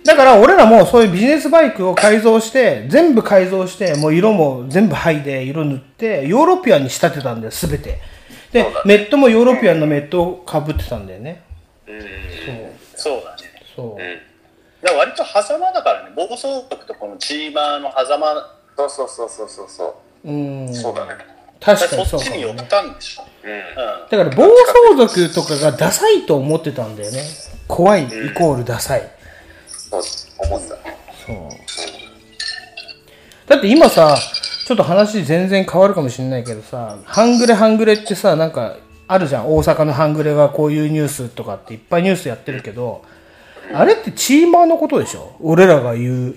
Speaker 2: だから俺らもそういうビジネスバイクを改造して、全部改造して、もう色も全部剥いで、色塗って、ヨーロピアンに仕立てたんだよ、すべて。で、メットもヨーロピアンのメットをかぶってたんだよね。
Speaker 6: そうだね。
Speaker 2: そう。
Speaker 6: だから割と狭間だからね、暴走族とこのチーマーの狭間。
Speaker 5: そうそうそうそうそうそう
Speaker 2: うん。
Speaker 5: そうだね。
Speaker 2: 確かに
Speaker 6: そ
Speaker 2: そうかもね
Speaker 6: っちに寄ったんでしょ。
Speaker 5: うん。
Speaker 2: だから暴走族とかがダサいと思ってたんだよね。怖いイコールダサい。
Speaker 5: そう思ってたね。
Speaker 2: そう。だって今さ、ちょっと話全然変わるかもしれないけどさ、半グレ半グレってさ、なんかあるじゃん。大阪の半グレがこういうニュースとかっていっぱいニュースやってるけど、あれってチーマーのことでしょ？俺らが言う。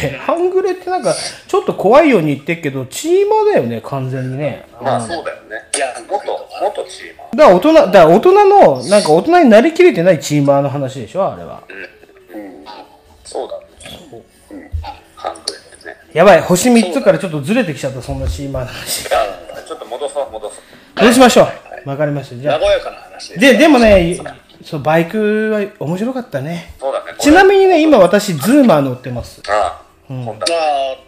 Speaker 2: で、半グレってなんか、ちょっと怖いように言ってるけど、チーマーだよね、完全にね。
Speaker 5: まあ
Speaker 2: うん
Speaker 5: そうだよね。いや、元、元チーマー。
Speaker 2: だから大人、だから大人の、なんか大人になりきれてないチーマーの話でしょあれは。
Speaker 5: そうだね。うん。半グレってね。
Speaker 2: やばい、星3つからちょっとずれてきちゃった、そんなチーマーの話。
Speaker 5: ちょっと戻そう、戻そう。
Speaker 2: どうしましょう？わかりました。じゃあ。
Speaker 6: 和やかな話です。
Speaker 2: で、でもね、そう、バイクは面白かったね。
Speaker 5: そうだね。
Speaker 2: ちなみにね、今私、ズーマー乗ってます。
Speaker 5: あ
Speaker 2: うん。
Speaker 6: ああ、あっ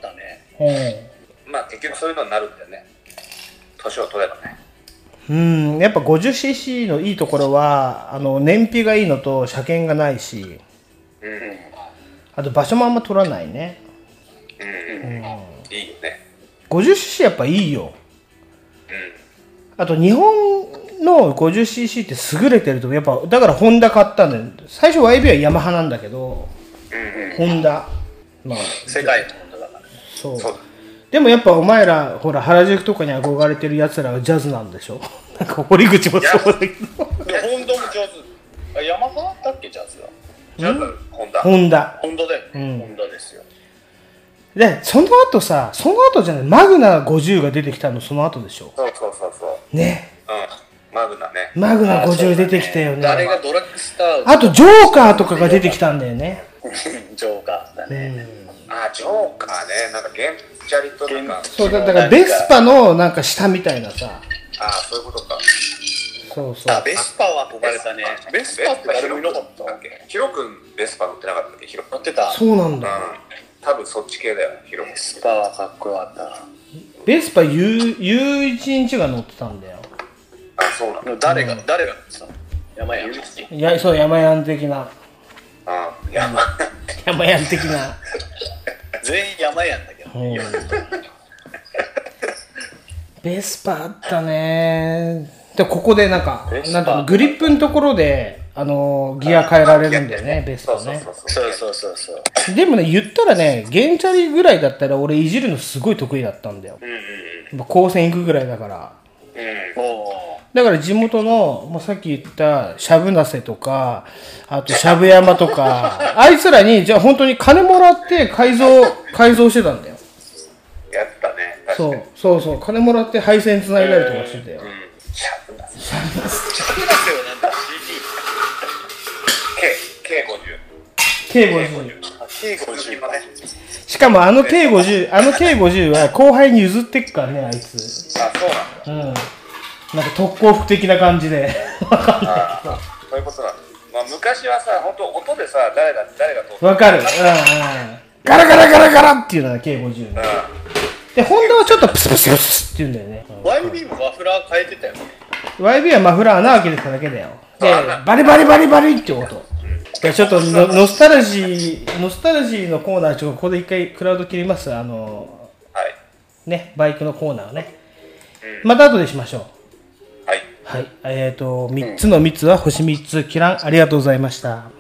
Speaker 6: たね。
Speaker 5: まあ結局そういうのになるんだよね。年を取ればね。
Speaker 2: うん、やっぱ 50cc のいいところは、あの、燃費がいいのと車検がないし、
Speaker 5: うん。
Speaker 2: あと場所もあんま取らないね。
Speaker 5: うん。いいよね。
Speaker 2: 50cc やっぱいいよ。あと日本の 50cc って優れてると、やっぱ、だからホンダ買ったんだよ。最初 YB はヤマハなんだけど、ホンダ。まあ、
Speaker 6: 世界のものだから。
Speaker 2: そう。でもやっぱお前ら、ほら、原宿とかに憧れてる奴らはジャズなんでしょ？なんか堀口もそうだけど。
Speaker 6: で、ホンダも上手。あ、ヤマハだっけ、ジャズは。
Speaker 5: ジャズ、ホンダ。
Speaker 2: ホンダ。
Speaker 6: ホンダホンダですよ。
Speaker 2: で、その後さ、その後じゃない、マグナ50が出てきたのその後でしょ？
Speaker 5: そうそうそうそう。
Speaker 2: ね。
Speaker 5: うん。マグナね。
Speaker 2: マグナ50出てきたよね。
Speaker 6: 誰がドラッグスター
Speaker 2: あと、ジョーカーとかが出てきたんだよね。
Speaker 6: ジョーカーだね。
Speaker 5: あ、ジョーカーね。なんかゲンチャリとなんか。
Speaker 2: そうだ、だからベスパのなんか下みたいなさ。
Speaker 5: あ、そういうことか。
Speaker 2: そうそう。
Speaker 6: あ、ベスパは憧れたね。ベスパって誰もいなかった
Speaker 5: ヒロ君ベスパ乗ってなかったっけ？ヒロ
Speaker 6: 乗ってた。
Speaker 2: そうなんだ。
Speaker 5: うん。多分そっち系だよ、ヒロ君。
Speaker 6: ベスパはかっこよかったな。
Speaker 2: ベスパ U、U1 日が乗ってたんだよ。
Speaker 5: あ、そうなの
Speaker 6: 誰が、誰が乗ってたの？山屋。
Speaker 2: いや、そう、山ヤン的な。
Speaker 5: あ、山。
Speaker 2: 山ヤン的な。
Speaker 6: 全員山屋んだけど。
Speaker 2: うん ベスパあったねでここでなんかなんかグリップのところであのギア変えられるんだよねベストね。
Speaker 6: そうそうそうそう。
Speaker 2: でもね言ったらねゲンチャリぐらいだったら俺いじるのすごい得意だったんだよ、うんうん、高専行くぐらいだから、うん、だから地元のもうさっき言ったしゃぶなせとかあとしゃぶ山とか あいつらにじゃあ本当に金もらって改造改造してたんだよ。
Speaker 5: やったね
Speaker 2: そうそうそう。金もらって配線繋ないだりとかしてたよ、
Speaker 5: うん。
Speaker 6: 100だ100だすよなん CG
Speaker 5: K50K50 K50
Speaker 6: ね
Speaker 2: しかもあの K50 あの K50 は後輩に譲ってっからねあいつ。
Speaker 5: あそうなん。だ
Speaker 2: うんなんか特攻服的な感じで。分かんない
Speaker 5: けどそういうことなんだ、まあ、昔はさ本当音でさ誰が誰が通っ
Speaker 2: 分か。る。うんうん。ガラガラガラガラっていうのは K50、うん。で、ホンダはちょっとプスプスプスって言うんだよね。
Speaker 6: YB もマフラー変えてたよね。
Speaker 2: YB はマフラー穴開けてただけだよ。で、バリバリバリバリって音。でちょっとノノスタルジー、ノスタルジーのコーナー、ちょっとここで一回クラウド切ります。あの、ね、バイクのコーナーをね。また後でしましょう。
Speaker 5: はい。
Speaker 2: はい。えっ、と、3つの3つは星3つ、キラン、ありがとうございました。
Speaker 15: 「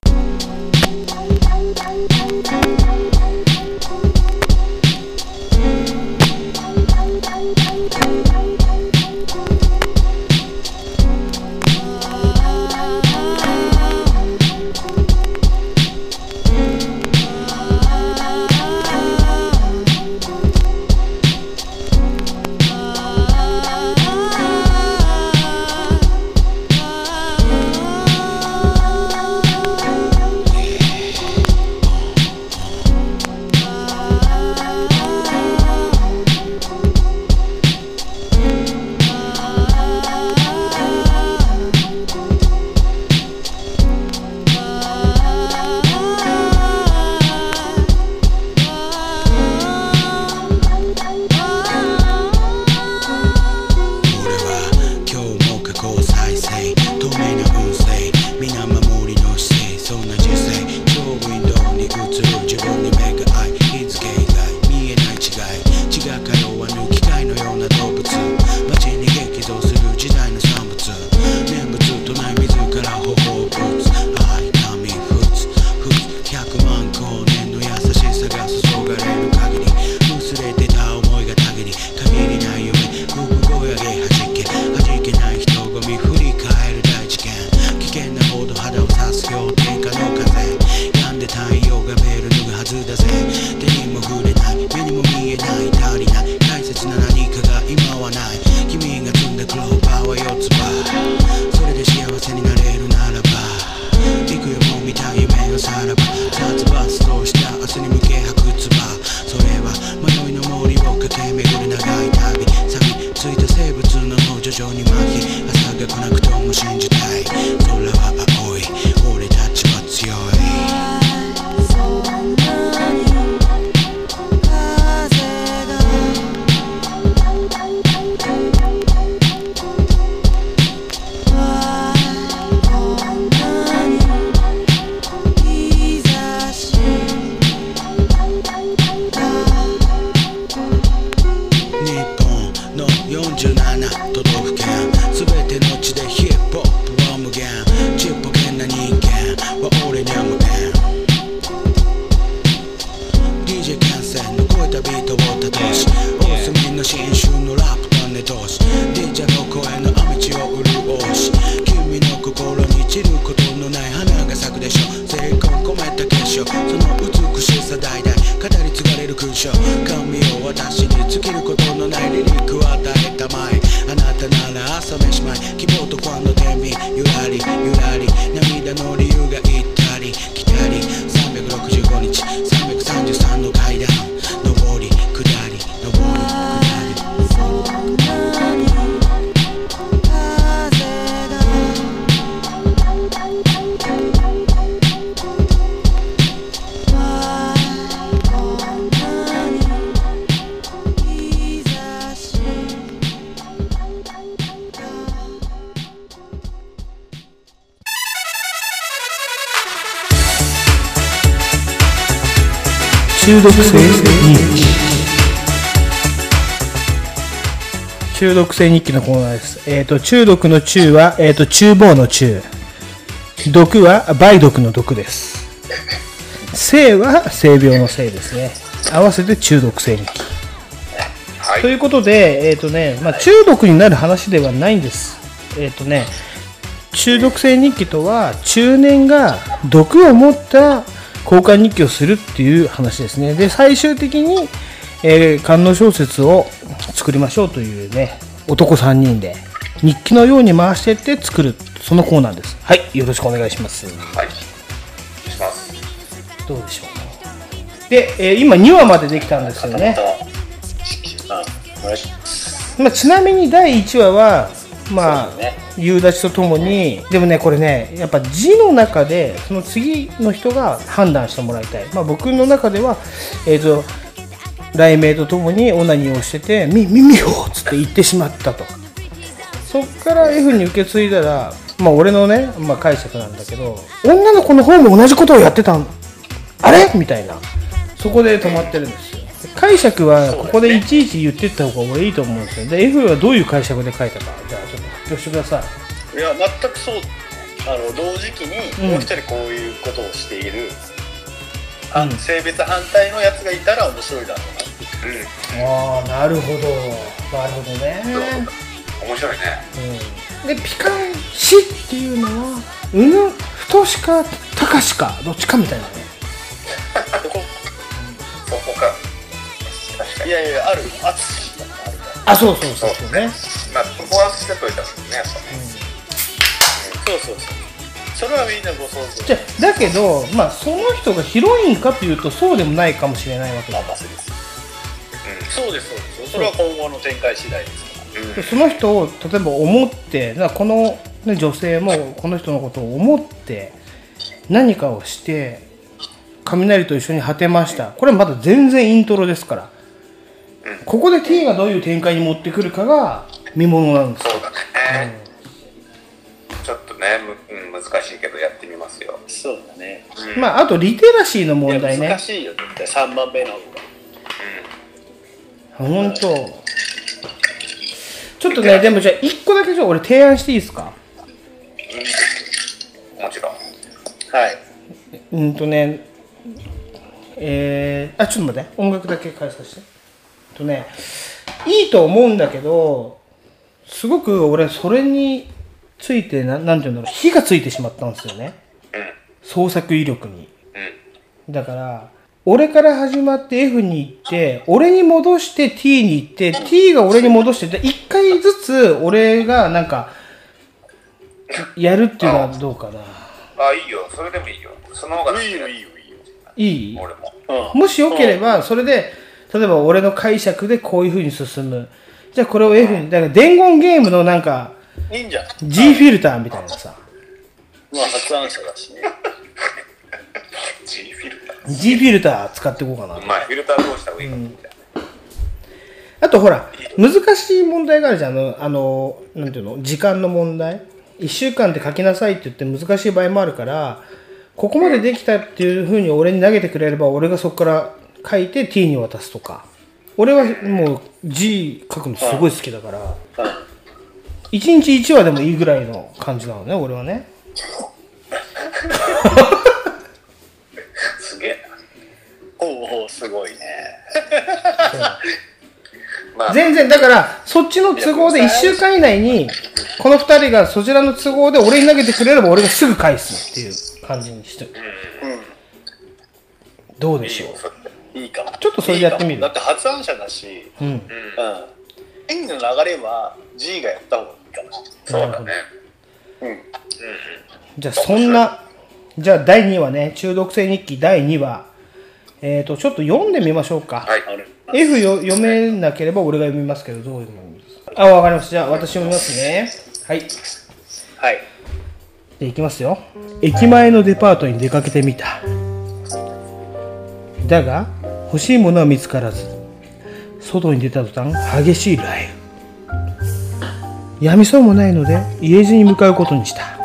Speaker 15: 超えたビートをたどし大隅の新春のラップ種通し DJ の
Speaker 2: 中毒性日記中毒性日記のコーナーです。えっ、と、中毒の中は、えっ、と、厨房の中。毒は梅毒の毒です。性は性病の性ですね。合わせて中毒性日記。ということで、えっ、とね、まあ、中毒になる話ではないんです。えっ、とね、中毒性日記とは、中年が毒を持った交換日記をするっていう話ですね。で、最終的に、えー、観音小説を作りましょうというね、男3人で、日記のように回していって作る、そのコーナーです。はい、よろしくお願いします。
Speaker 5: はい。します。
Speaker 2: どうでしょう。で、えー今2話までできたんですよね。まあ、ちなみに第1話は、まあ、夕立とともに、でもね、これね、やっぱ字の中で、その次の人が判断してもらいたい。まあ、僕の中では、えっ、と、雷鳴とともにオナニーをしてて、み、耳をつって言ってしまったと。そっから F に受け継いだら、まあ、俺のね、まあ、解釈なんだけど、女の子の方も同じことをやってたんあれ？みたいな。そこで止まってるんです解釈はここでいちいち言ってった方が俺いいと思うんですよ。で、F はどういう解釈で書いたか、じゃあちょっと発表してください。
Speaker 6: いや全くそうあの同時期に
Speaker 2: うん
Speaker 6: もう一人こういうことをしている、あ性別反対のやつがいたら面白いだろうな
Speaker 2: ああ、なるほど。なるほどね。
Speaker 5: 面白いね。
Speaker 2: うん。で、ピカンシっていうのは、うぬ、太しか、高しか、どっちかみたいなね。
Speaker 6: いやいやある淳
Speaker 2: あ、そうそうそう。そうね。
Speaker 5: まあ、そこは捨てといたもんね、やっぱね。
Speaker 6: そうそうそう。それはみんなご想像
Speaker 2: じゃだけど、まあ、その人がヒロインかというとそうでもないかもしれないわけだ、
Speaker 6: そうです。そうですそれは今後の展開次第です
Speaker 2: でその人を例えば思ってだからこの、ね、女性もこの人のことを思って何かをして雷と一緒に果てました。これはまだ全然イントロですからここで T がどういう展開に持ってくるかが見ものなんですよ。
Speaker 5: そうだね。ちょっとね、むうん、難しいけどやってみますよ。
Speaker 6: そうだね。
Speaker 2: まああとリテラシーの問題ね。
Speaker 6: 難しいよ絶対。3番目の方が。
Speaker 2: 本当。ちょっとねでもじゃあ1個だけじゃあ俺提案していいですか？
Speaker 5: もちろん。
Speaker 6: はい。
Speaker 2: うんとねえー、あ、ちょっと待って、音楽だけ返させて。とね、いいと思うんだけど、すごく俺、それについて、ななんていうんだろう、火がついてしまったんですよね。創作威力に。だから、俺から始まって F に行って、俺に戻して T に行って、T が俺に戻してて、一回ずつ俺がなんか、やるっていうのはどうかな。
Speaker 5: あ、いいよ。それでもいいよ。その方がいいよ、いいよ、
Speaker 2: いい
Speaker 5: 俺も。
Speaker 2: もしよければ、それで、例えば俺の解釈でこういう風に進む。じゃあこれを F に、だから伝言ゲームのなんか、
Speaker 6: いいんじゃん。
Speaker 2: G フィルターみたいなさ、
Speaker 6: まあ発案者だしね。
Speaker 5: G フィルタ
Speaker 2: G フィルター使っていこうかな。
Speaker 5: ー。まあ、フィルターどうした方がいいかみたい
Speaker 2: あとほら、難しい問題があるじゃん。あの、あのなんていうの？時間の問題？1週間で書きなさいって言って難しい場合もあるから、ここまでできたっていう風に俺に投げてくれれば、俺がそこから書いて T に渡すとか。俺はもう G 書くのすごい好きだから、1日1話でもいいぐらいの感じなのね、俺はね。
Speaker 5: すげえ
Speaker 6: おお、すごいね。
Speaker 5: まあ
Speaker 2: 全然、だから、そっちの都合で1週間以内に、この2人がそちらの都合で俺に投げてくれれば俺がすぐ返すっていう感じにしてる。どうでしょう？
Speaker 6: いいかも。
Speaker 2: ちょっとそれでやってみる
Speaker 6: だって発案者だし、
Speaker 2: うん。
Speaker 6: うん。演技の流れは G がやった方がいいかもし
Speaker 2: そうだね。
Speaker 6: うん。
Speaker 2: じゃあそんな、じゃあ第2話ね、中毒性日記第2話。えっ、と、ちょっと読んでみましょうか。F よ読めなければ俺が読みますけど、どう読みますあ、わかりました。じゃあ私読みますね。はい。
Speaker 6: はい。
Speaker 2: で、いきますよ。駅前のデパートに出かけてみた。だが、欲しいものは見つからず、外に出た途端、激しい雷雨。やみそうもないので、家路に向かうことにした。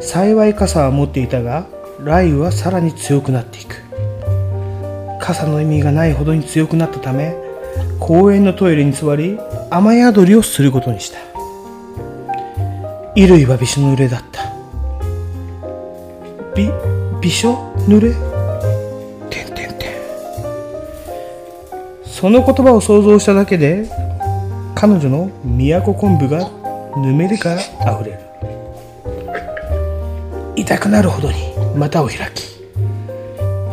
Speaker 2: 幸い傘は持っていたが、雷雨はさらに強くなっていく。傘の意味がないほどに強くなったため、公園のトイレに座り、雨宿りをすることにした。衣類はびしょ濡れだった。び、びしょ濡れその言葉を想像しただけで、彼女の都昆布がぬめりから溢れる。痛くなるほどに股を開き、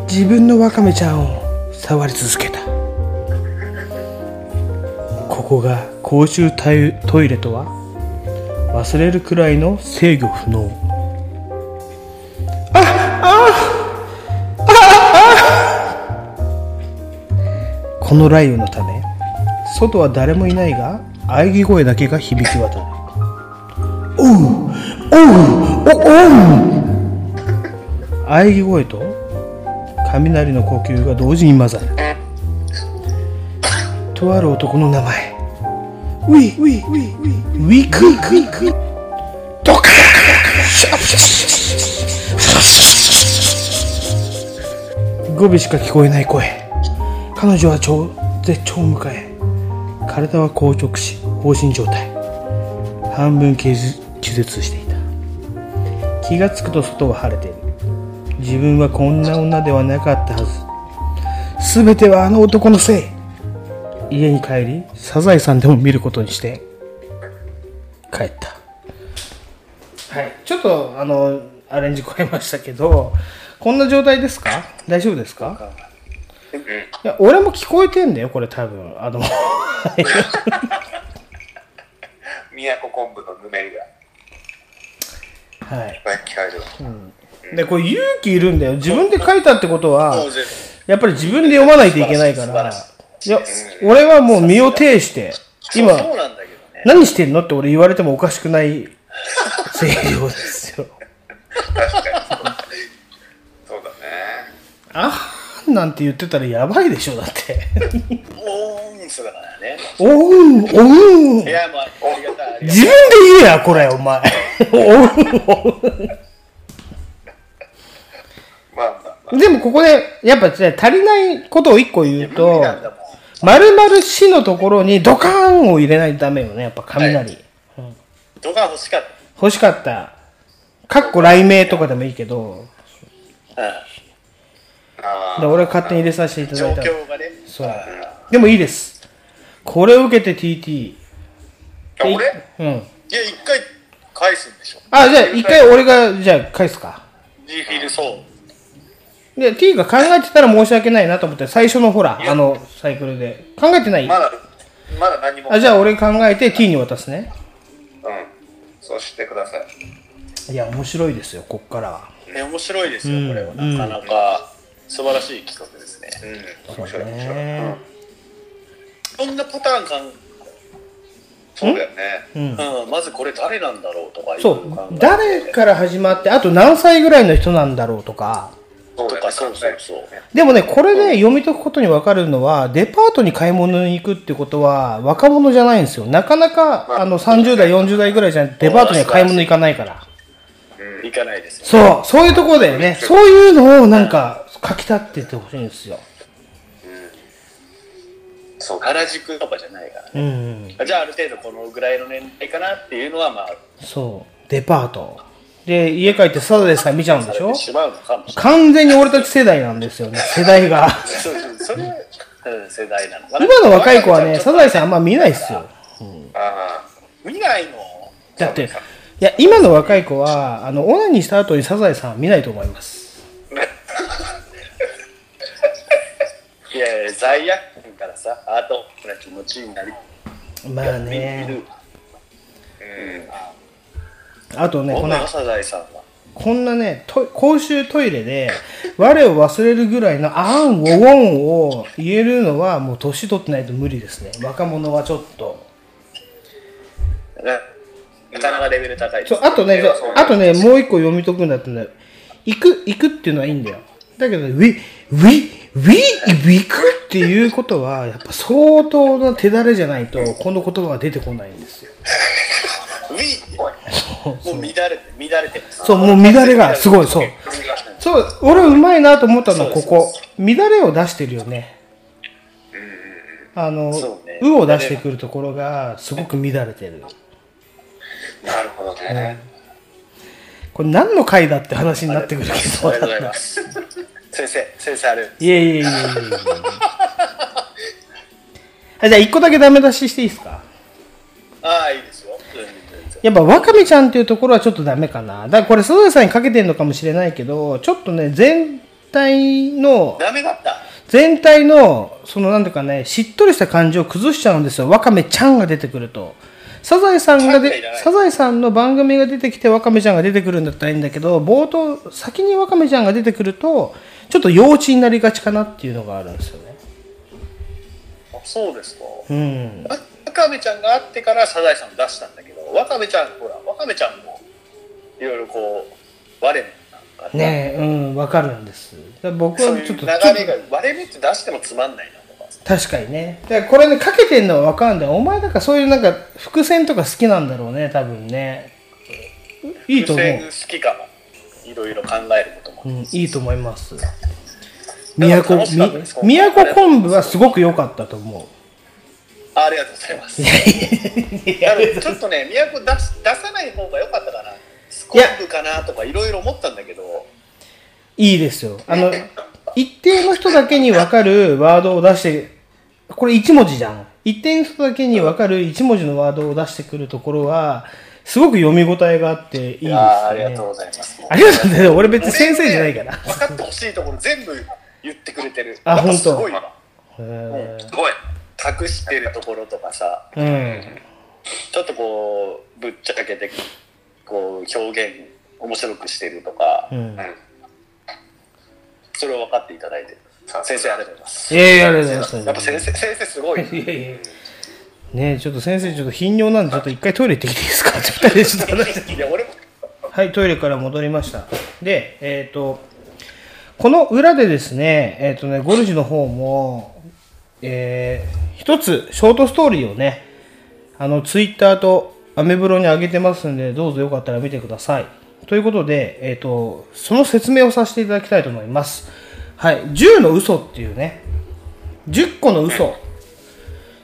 Speaker 2: 自分のワカメちゃんを触り続けた。ここが公衆トイトイレとは忘れるくらいの制御不能この雷雨のため外は誰もいないが喘ぎ声だけが響き渡る。おうおうおおう喘ぎ声と雷の呼吸が同時に混ざる。とある男の名前。ウィウィウィウィ。ウィク。ウィクドカ語尾しか聞こえない声彼女は超絶頂を迎え体は硬直し放心状態。半分気絶気絶していた。気がつくと外は晴れている。自分はこんな女ではなかったはず。全てはあの男のせい。家に帰りサザエさんでも見ることにして帰った。はい。ちょっとあのアレンジ超えましたけどこんな状態ですか？大丈夫ですか？いや俺も聞こえてんだよこれ多分。あの
Speaker 5: 宮古昆布のぬめりが。
Speaker 2: はい。
Speaker 5: 聞かれる。
Speaker 2: でこれ勇気いるんだよ。自分で書いたってことはやっぱり自分で読まないといけないから。いや俺はもう身を挺して今
Speaker 6: そうなんだけどね。
Speaker 2: 何してんのって俺言われてもおかしくない声量ですよ。
Speaker 5: そうだね。
Speaker 2: あ？ーなんて言ってたらやばいでしょだって
Speaker 6: おーんそうだからね。
Speaker 2: おうんおうん
Speaker 6: いや、まあ、ありがたい。ありがたい
Speaker 2: 自分で言えやこれお前おうんおうん
Speaker 5: まあまあ。
Speaker 2: でもここでやっぱね足りないことを一個言うと丸々死のところにドカーンを入れないとダメよねやっぱ雷、
Speaker 6: 動画欲しかっ
Speaker 2: 欲しかったかっこ雷鳴とかでもいいけど
Speaker 6: た。うん。
Speaker 2: で俺は勝手に入れさせていた
Speaker 6: 状
Speaker 2: だいた
Speaker 6: 況がね。
Speaker 2: そう。でもいいです。これを受けて TT
Speaker 6: あ俺？
Speaker 2: うん。
Speaker 6: いや、一回返すんでしょ。
Speaker 2: あじゃあ一回俺がじゃあ返すか。
Speaker 6: G フィルそう。
Speaker 2: で T が考えてたら申し訳ないなと思って最初のほらあのサイクルで。考えてない？
Speaker 5: まだ、まだ何も。
Speaker 2: あじゃあ俺考えて T に渡すね。
Speaker 5: うん。そうしてください。
Speaker 2: いや面白いですよこっからは。
Speaker 6: ね、面白いですよ、
Speaker 2: うん。
Speaker 6: これは。なかなか素晴らしい企画ですね。
Speaker 5: うん。面白い、面白い。
Speaker 2: ね
Speaker 6: そんなパターンかん、
Speaker 5: そうだよね。
Speaker 2: うん。
Speaker 6: うん、まずこれ誰なんだろうとかい
Speaker 2: そう。誰から始まってあと何歳ぐらいの人なんだろうとか。
Speaker 6: とか、そうそうそう。
Speaker 2: でもねこれで読み解くことに分かるのはデパートに買い物に行くってことは若者じゃないんですよ。なかなかあの30代40代ぐらいじゃデパートには買い物行かないから。
Speaker 6: 行かないですよ。
Speaker 2: そう。そういうところだよね。そういうのをなんか書き立ってってほしいんですよ。
Speaker 6: そう、原宿とかじゃないから。
Speaker 2: うん
Speaker 6: じゃあ、ある程度このぐらいの年代かなっていうのは、まあ、
Speaker 2: そう。デパート。で家帰ってサザエさん見ちゃうんでしょ？
Speaker 6: し。
Speaker 2: 完全に俺たち世代なんですよね。世代が。
Speaker 6: そうそう、それは、うん、世代なのかな。
Speaker 2: 今の若い子はねサザエさんあんま見ないっすよ。
Speaker 6: 見ないの？
Speaker 2: だって、いや、今の若い子は、あの、オナニーした後にサザエさんは見ないと思います。
Speaker 6: いやいや、罪悪感からさ、あとな気持ちになり。
Speaker 2: まあね
Speaker 6: 見る。
Speaker 2: あとね、こ
Speaker 6: んな、サザエさんは。
Speaker 2: こんなね、ト公衆トイレで、我を忘れるぐらいのあん、おウォンを言えるのは、もう年取ってないと無理ですね。若者はちょっと。
Speaker 6: ねなかなかレベル高いです
Speaker 2: そうあとね、あとね、もう一個読み解くんだったら、行く、行くっていうのはいいんだよ。だけど、ウィ、ウィ、ウィ、ウィクっていうことは、やっぱ相当な手だれじゃないと、この言葉が出てこないんですよ。
Speaker 6: ウィもう乱れて、乱れて。
Speaker 2: そう、もう乱れがすごい、そう。そう、俺うまいなと思ったのはここ。乱れを出してるよね。あの、
Speaker 6: う
Speaker 2: を出してくるところがすごく乱れてる。
Speaker 5: なるほどね。
Speaker 2: これ何の回だって話になってくるけ
Speaker 6: あ
Speaker 2: ど。
Speaker 6: りがとうございます。先生、先生ある。
Speaker 2: いえいえいえいじゃあ一個だけダメ出ししていいですか？
Speaker 6: ああ、いいですよ。
Speaker 2: やっぱワカメちゃんっていうところはちょっとダメかな。だからこれ、サザエさんにかけてるのかもしれないけど、ちょっとね、全体の、
Speaker 6: ダメだった。
Speaker 2: 全体の、そのなんていうかね、しっとりした感じを崩しちゃうんですよ。ワカメちゃんが出てくると。サザエさんがで、サザエさんの番組が出てきてワカメちゃんが出てくるんだったらいいんだけど、冒頭、先にワカメちゃんが出てくると、ちょっと幼稚になりがちかなっていうのがあるんですよね。
Speaker 6: あそうですか。
Speaker 2: うん。
Speaker 6: わわかめちゃんがあってからサザエさんを出したんだけど、わかめちゃん、ほら、わかめちゃんも、いろいろこう、我なんか
Speaker 2: ねえ、うん、わかるんです。僕はちょっと、
Speaker 6: 流れが、割れ目って出してもつまんない。
Speaker 2: 確かにね。だからこれね、かけてんのはわかるんだよ。お前だからそういうなんか、伏線とか好きなんだろうね、多分ね。いいと思う。
Speaker 6: 伏線好きかも。いろいろ考えることも。
Speaker 2: うん、いいと思います。宮古、宮古昆布はすごく良かったと思う。
Speaker 6: あありがとうございます。ちょっとね、都出し出さない方が良かったかな。スコープかなとかいろいろ思ったんだけど、
Speaker 2: いいですよ。あの、一定の人だけに分かるワードを出して、これ一文字じゃん。一定の人だけに分かる一文字のワードを出してくるところは、すごく読み応えがあっていいですね。
Speaker 6: ありがとうございます。
Speaker 2: ありがとうございます。俺別に先生じゃないから。
Speaker 6: 分かってほしいところ全部言ってくれてる。
Speaker 2: あ本当
Speaker 6: すごいすごい。隠してるところとかさ、
Speaker 2: ーうん。
Speaker 6: ちょっとこう、ぶっちゃけて、こう、表現、面白くしてるとか、
Speaker 2: うん。
Speaker 6: それを分かっていただいてる。先生ありがとうございます。
Speaker 2: いやいやありがとうございます
Speaker 6: やっぱ先生、先生すごい。
Speaker 2: いやいやねえ、ちょっと先生、ちょっと頻尿なんで、ちょっと一回トイレ行ってきていいですか？って二人でちょっと話して。
Speaker 6: いや、俺も、
Speaker 2: はい、トイレから戻りました。で、えっ、と、この裏でですね、えっ、とね、ゴルジュの方も、えー、一つ、ショートストーリーをね、あの、ツイッターとアメブロに上げてますんで、どうぞよかったら見てください。ということで、えっ、と、その説明をさせていただきたいと思います。はい、10の嘘っていうね、10個の嘘っ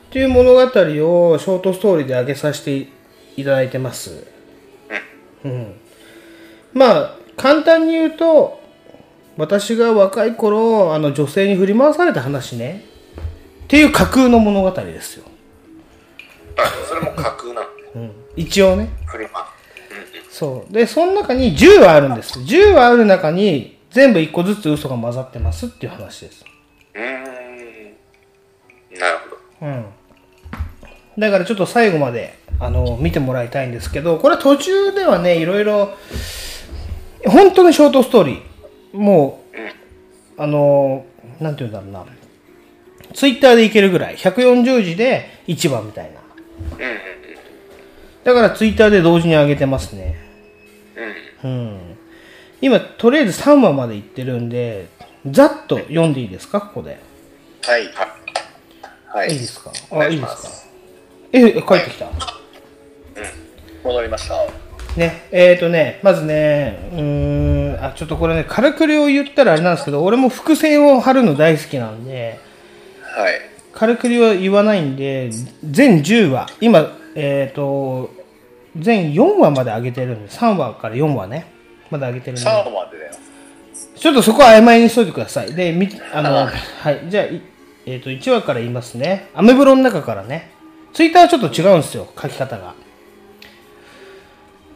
Speaker 2: ていう物語をショートストーリーで上げさせていただいてます。うん。まあ、簡単に言うと、私が若い頃あの女性に振り回された話ね。っていう架空の物語ですよ。
Speaker 5: あそれも架空な。の
Speaker 2: 一応ね。
Speaker 5: 車
Speaker 2: そう。でその中に10はあるんです。10はある中に全部1個ずつ嘘が混ざってますっていう話です。
Speaker 5: うーん。なるほど。
Speaker 2: うん。だからちょっと最後まであの見てもらいたいんですけどこれ途中ではねいろいろ本当にショートストーリーもうあのなんていうんだろうな。ツイッターでいけるぐらい。140字で1話みたいな。だからツイッターで同時に上げてますね。うん今とりあえず3話までいってるんでざっと読んでいいですか？ここで。
Speaker 6: はい。はい。
Speaker 2: い。いですか？あいいですか？ええ帰ってきた？
Speaker 6: 戻りました。
Speaker 2: ね、えーとね、まずね、うーん、あ、ちょっとこれね、からくりを言ったらあれなんですけど、俺も伏線を張るの大好きなんで、
Speaker 6: はい。
Speaker 2: からくりは言わないんで、全10話、今、えーと、全4話まで上げてるんで、3話から4話ね、まだ上げてるんで、
Speaker 6: 3までだよ。
Speaker 2: ちょっとそこは曖昧にしといてください。で、み、あの、
Speaker 6: あ
Speaker 2: はい、じゃあ、いえっ、と、1話から言いますね。アメブロの中からね。ツイッターはちょっと違うんですよ、書き方が。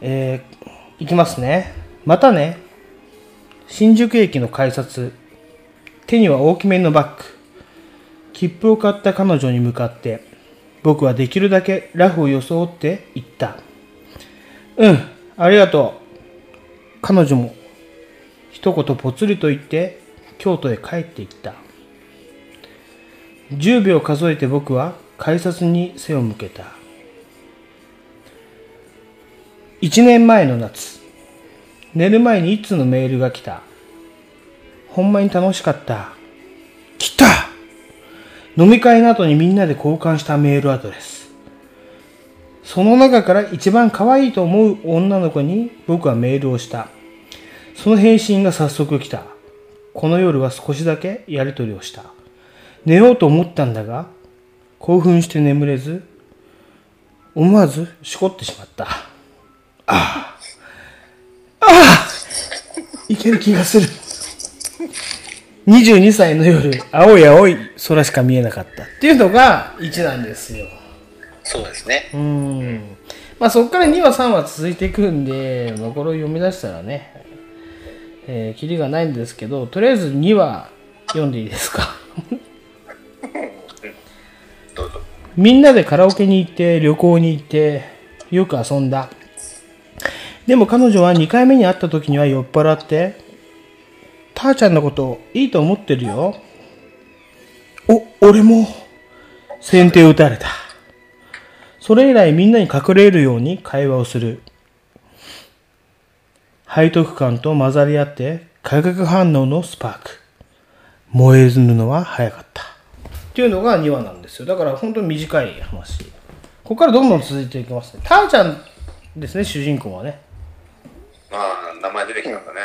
Speaker 2: えー、いきますね。またね。新宿駅の改札。手には大きめのバッグ。切符を買った彼女に向かって、僕はできるだけラフを装って言った。うん、ありがとう。彼女も一言ぽつりと言って京都へ帰っていった。10秒数えて僕は改札に背を向けた。1年前の夏寝る前に一通のメールが来た。ほんまに楽しかった。来た!飲み会の後にみんなで交換したメールアドレス。その中から一番可愛いと思う女の子に僕はメールをした。その返信が早速来た。この夜は少しだけやりとりをした。寝ようと思ったんだが、興奮して眠れず、思わずしこってしまった。ああ。ああいける気がする。22歳の夜、青い青い空しか見えなかった。っていうのが1なんですよ。
Speaker 6: そうですね。
Speaker 2: うん。まあそこから2話3話続いていくんで、まあ、これを読み出したらね、えー、キリがないんですけど、とりあえず2話読んでいいですか？みんなでカラオケに行って、旅行に行って、よく遊んだ。でも彼女は2回目に会った時には酔っ払って、たーちゃんのこといいと思ってるよ。お、俺も、先手を打たれた。それ以来みんなに隠れるように会話をする。背徳感と混ざり合って化学反応のスパーク。燃えるのは早かった。っていうのが2話なんですよ。だから本当に短い話。ここからどんどん続いていきますね。ターちゃんですね、主人公はね。
Speaker 5: まあ名前出てきたんだね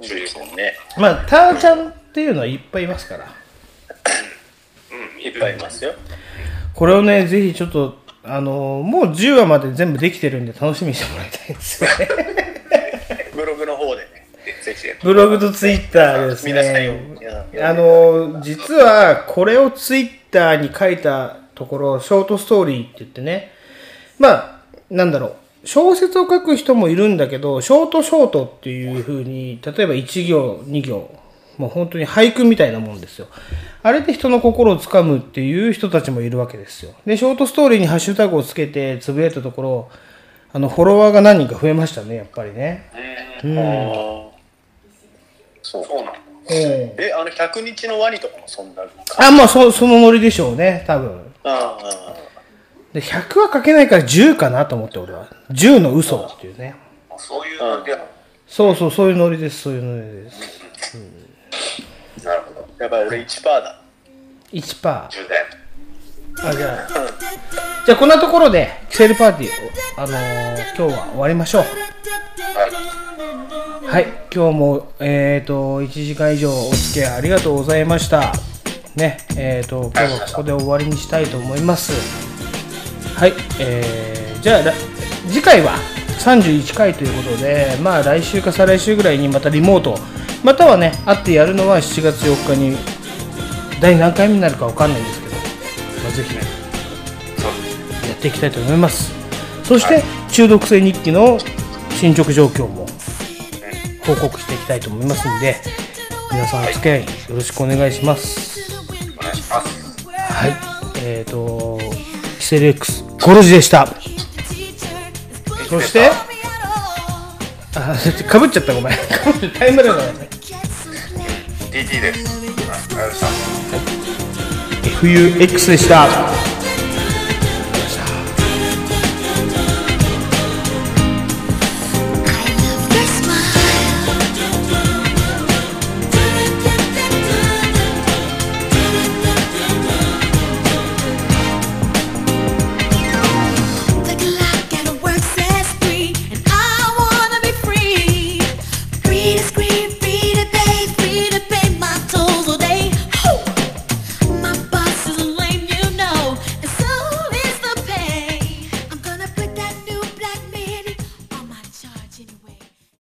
Speaker 5: 主人公
Speaker 6: ね
Speaker 2: まあ、ターちゃんっていうのはいっぱいいますから。
Speaker 5: うん
Speaker 6: いっぱいいますよ。
Speaker 2: これをね、ぜひちょっと、あのもう10話まで全部できてるんで楽しみにしてもらいたいんですよね。
Speaker 6: ブログの方でね。
Speaker 5: ぜひ
Speaker 2: ブログとツイッターです
Speaker 6: 皆さん
Speaker 2: ね
Speaker 6: よ。
Speaker 2: あの、実はこれをツイッターに書いたところ、ショートストーリーって言ってね、まあ、なんだろう、小説を書く人もいるんだけど、ショートショートっていう風に、例えば1行、2行、もう本当に俳句みたいなもんですよ。あれで人の心をつかむっていう人たちもいるわけですよ。で、ショートストーリーにハッシュタグをつけてつぶやいたところ、あの、フォロワーが何人か増えましたね、やっぱりね。うん。
Speaker 6: そう
Speaker 5: そうなの
Speaker 2: ええ
Speaker 6: え、あの、100日のワニとかもそんな。
Speaker 2: あ、まあ、そ、そのノリでしょうね、多分。
Speaker 6: あ
Speaker 2: で、100は書けないから10かなと思って、俺は。10の嘘っていうね。
Speaker 5: そういうので
Speaker 2: そうそう、そういうノリです、そういうノリです。
Speaker 5: なるほど
Speaker 6: あ。やっぱり俺1%だ。
Speaker 2: 1%。あ、
Speaker 5: 充電
Speaker 2: じゃあ、じゃあこんなところで、キセルパーティー、あのー今日は終わりましょう。はい、今日も、えっ、と、1時間以上お付き合いありがとうございました。ね、えっ、と、今日はここで終わりにしたいと思います。はい、えー、じゃあ、ら次回は31回ということで、まあ来週か再来週ぐらいにまたリモート。またはね会ってやるのは7月4日に第何回目になるかわかんないんですけど、まあ、ぜひね。やっていきたいと思います。そして、中毒性日記の進捗状況も報告していきたいと思いますんで皆さんお付き合いよろしくお願いします。
Speaker 5: お願いします。
Speaker 2: はい。えっ、ー、とキセル X ゴルジでした。そしてあかぶっちゃったごめん。タイムラグだね。
Speaker 5: TT です。あありがとうございました。
Speaker 2: FUX でした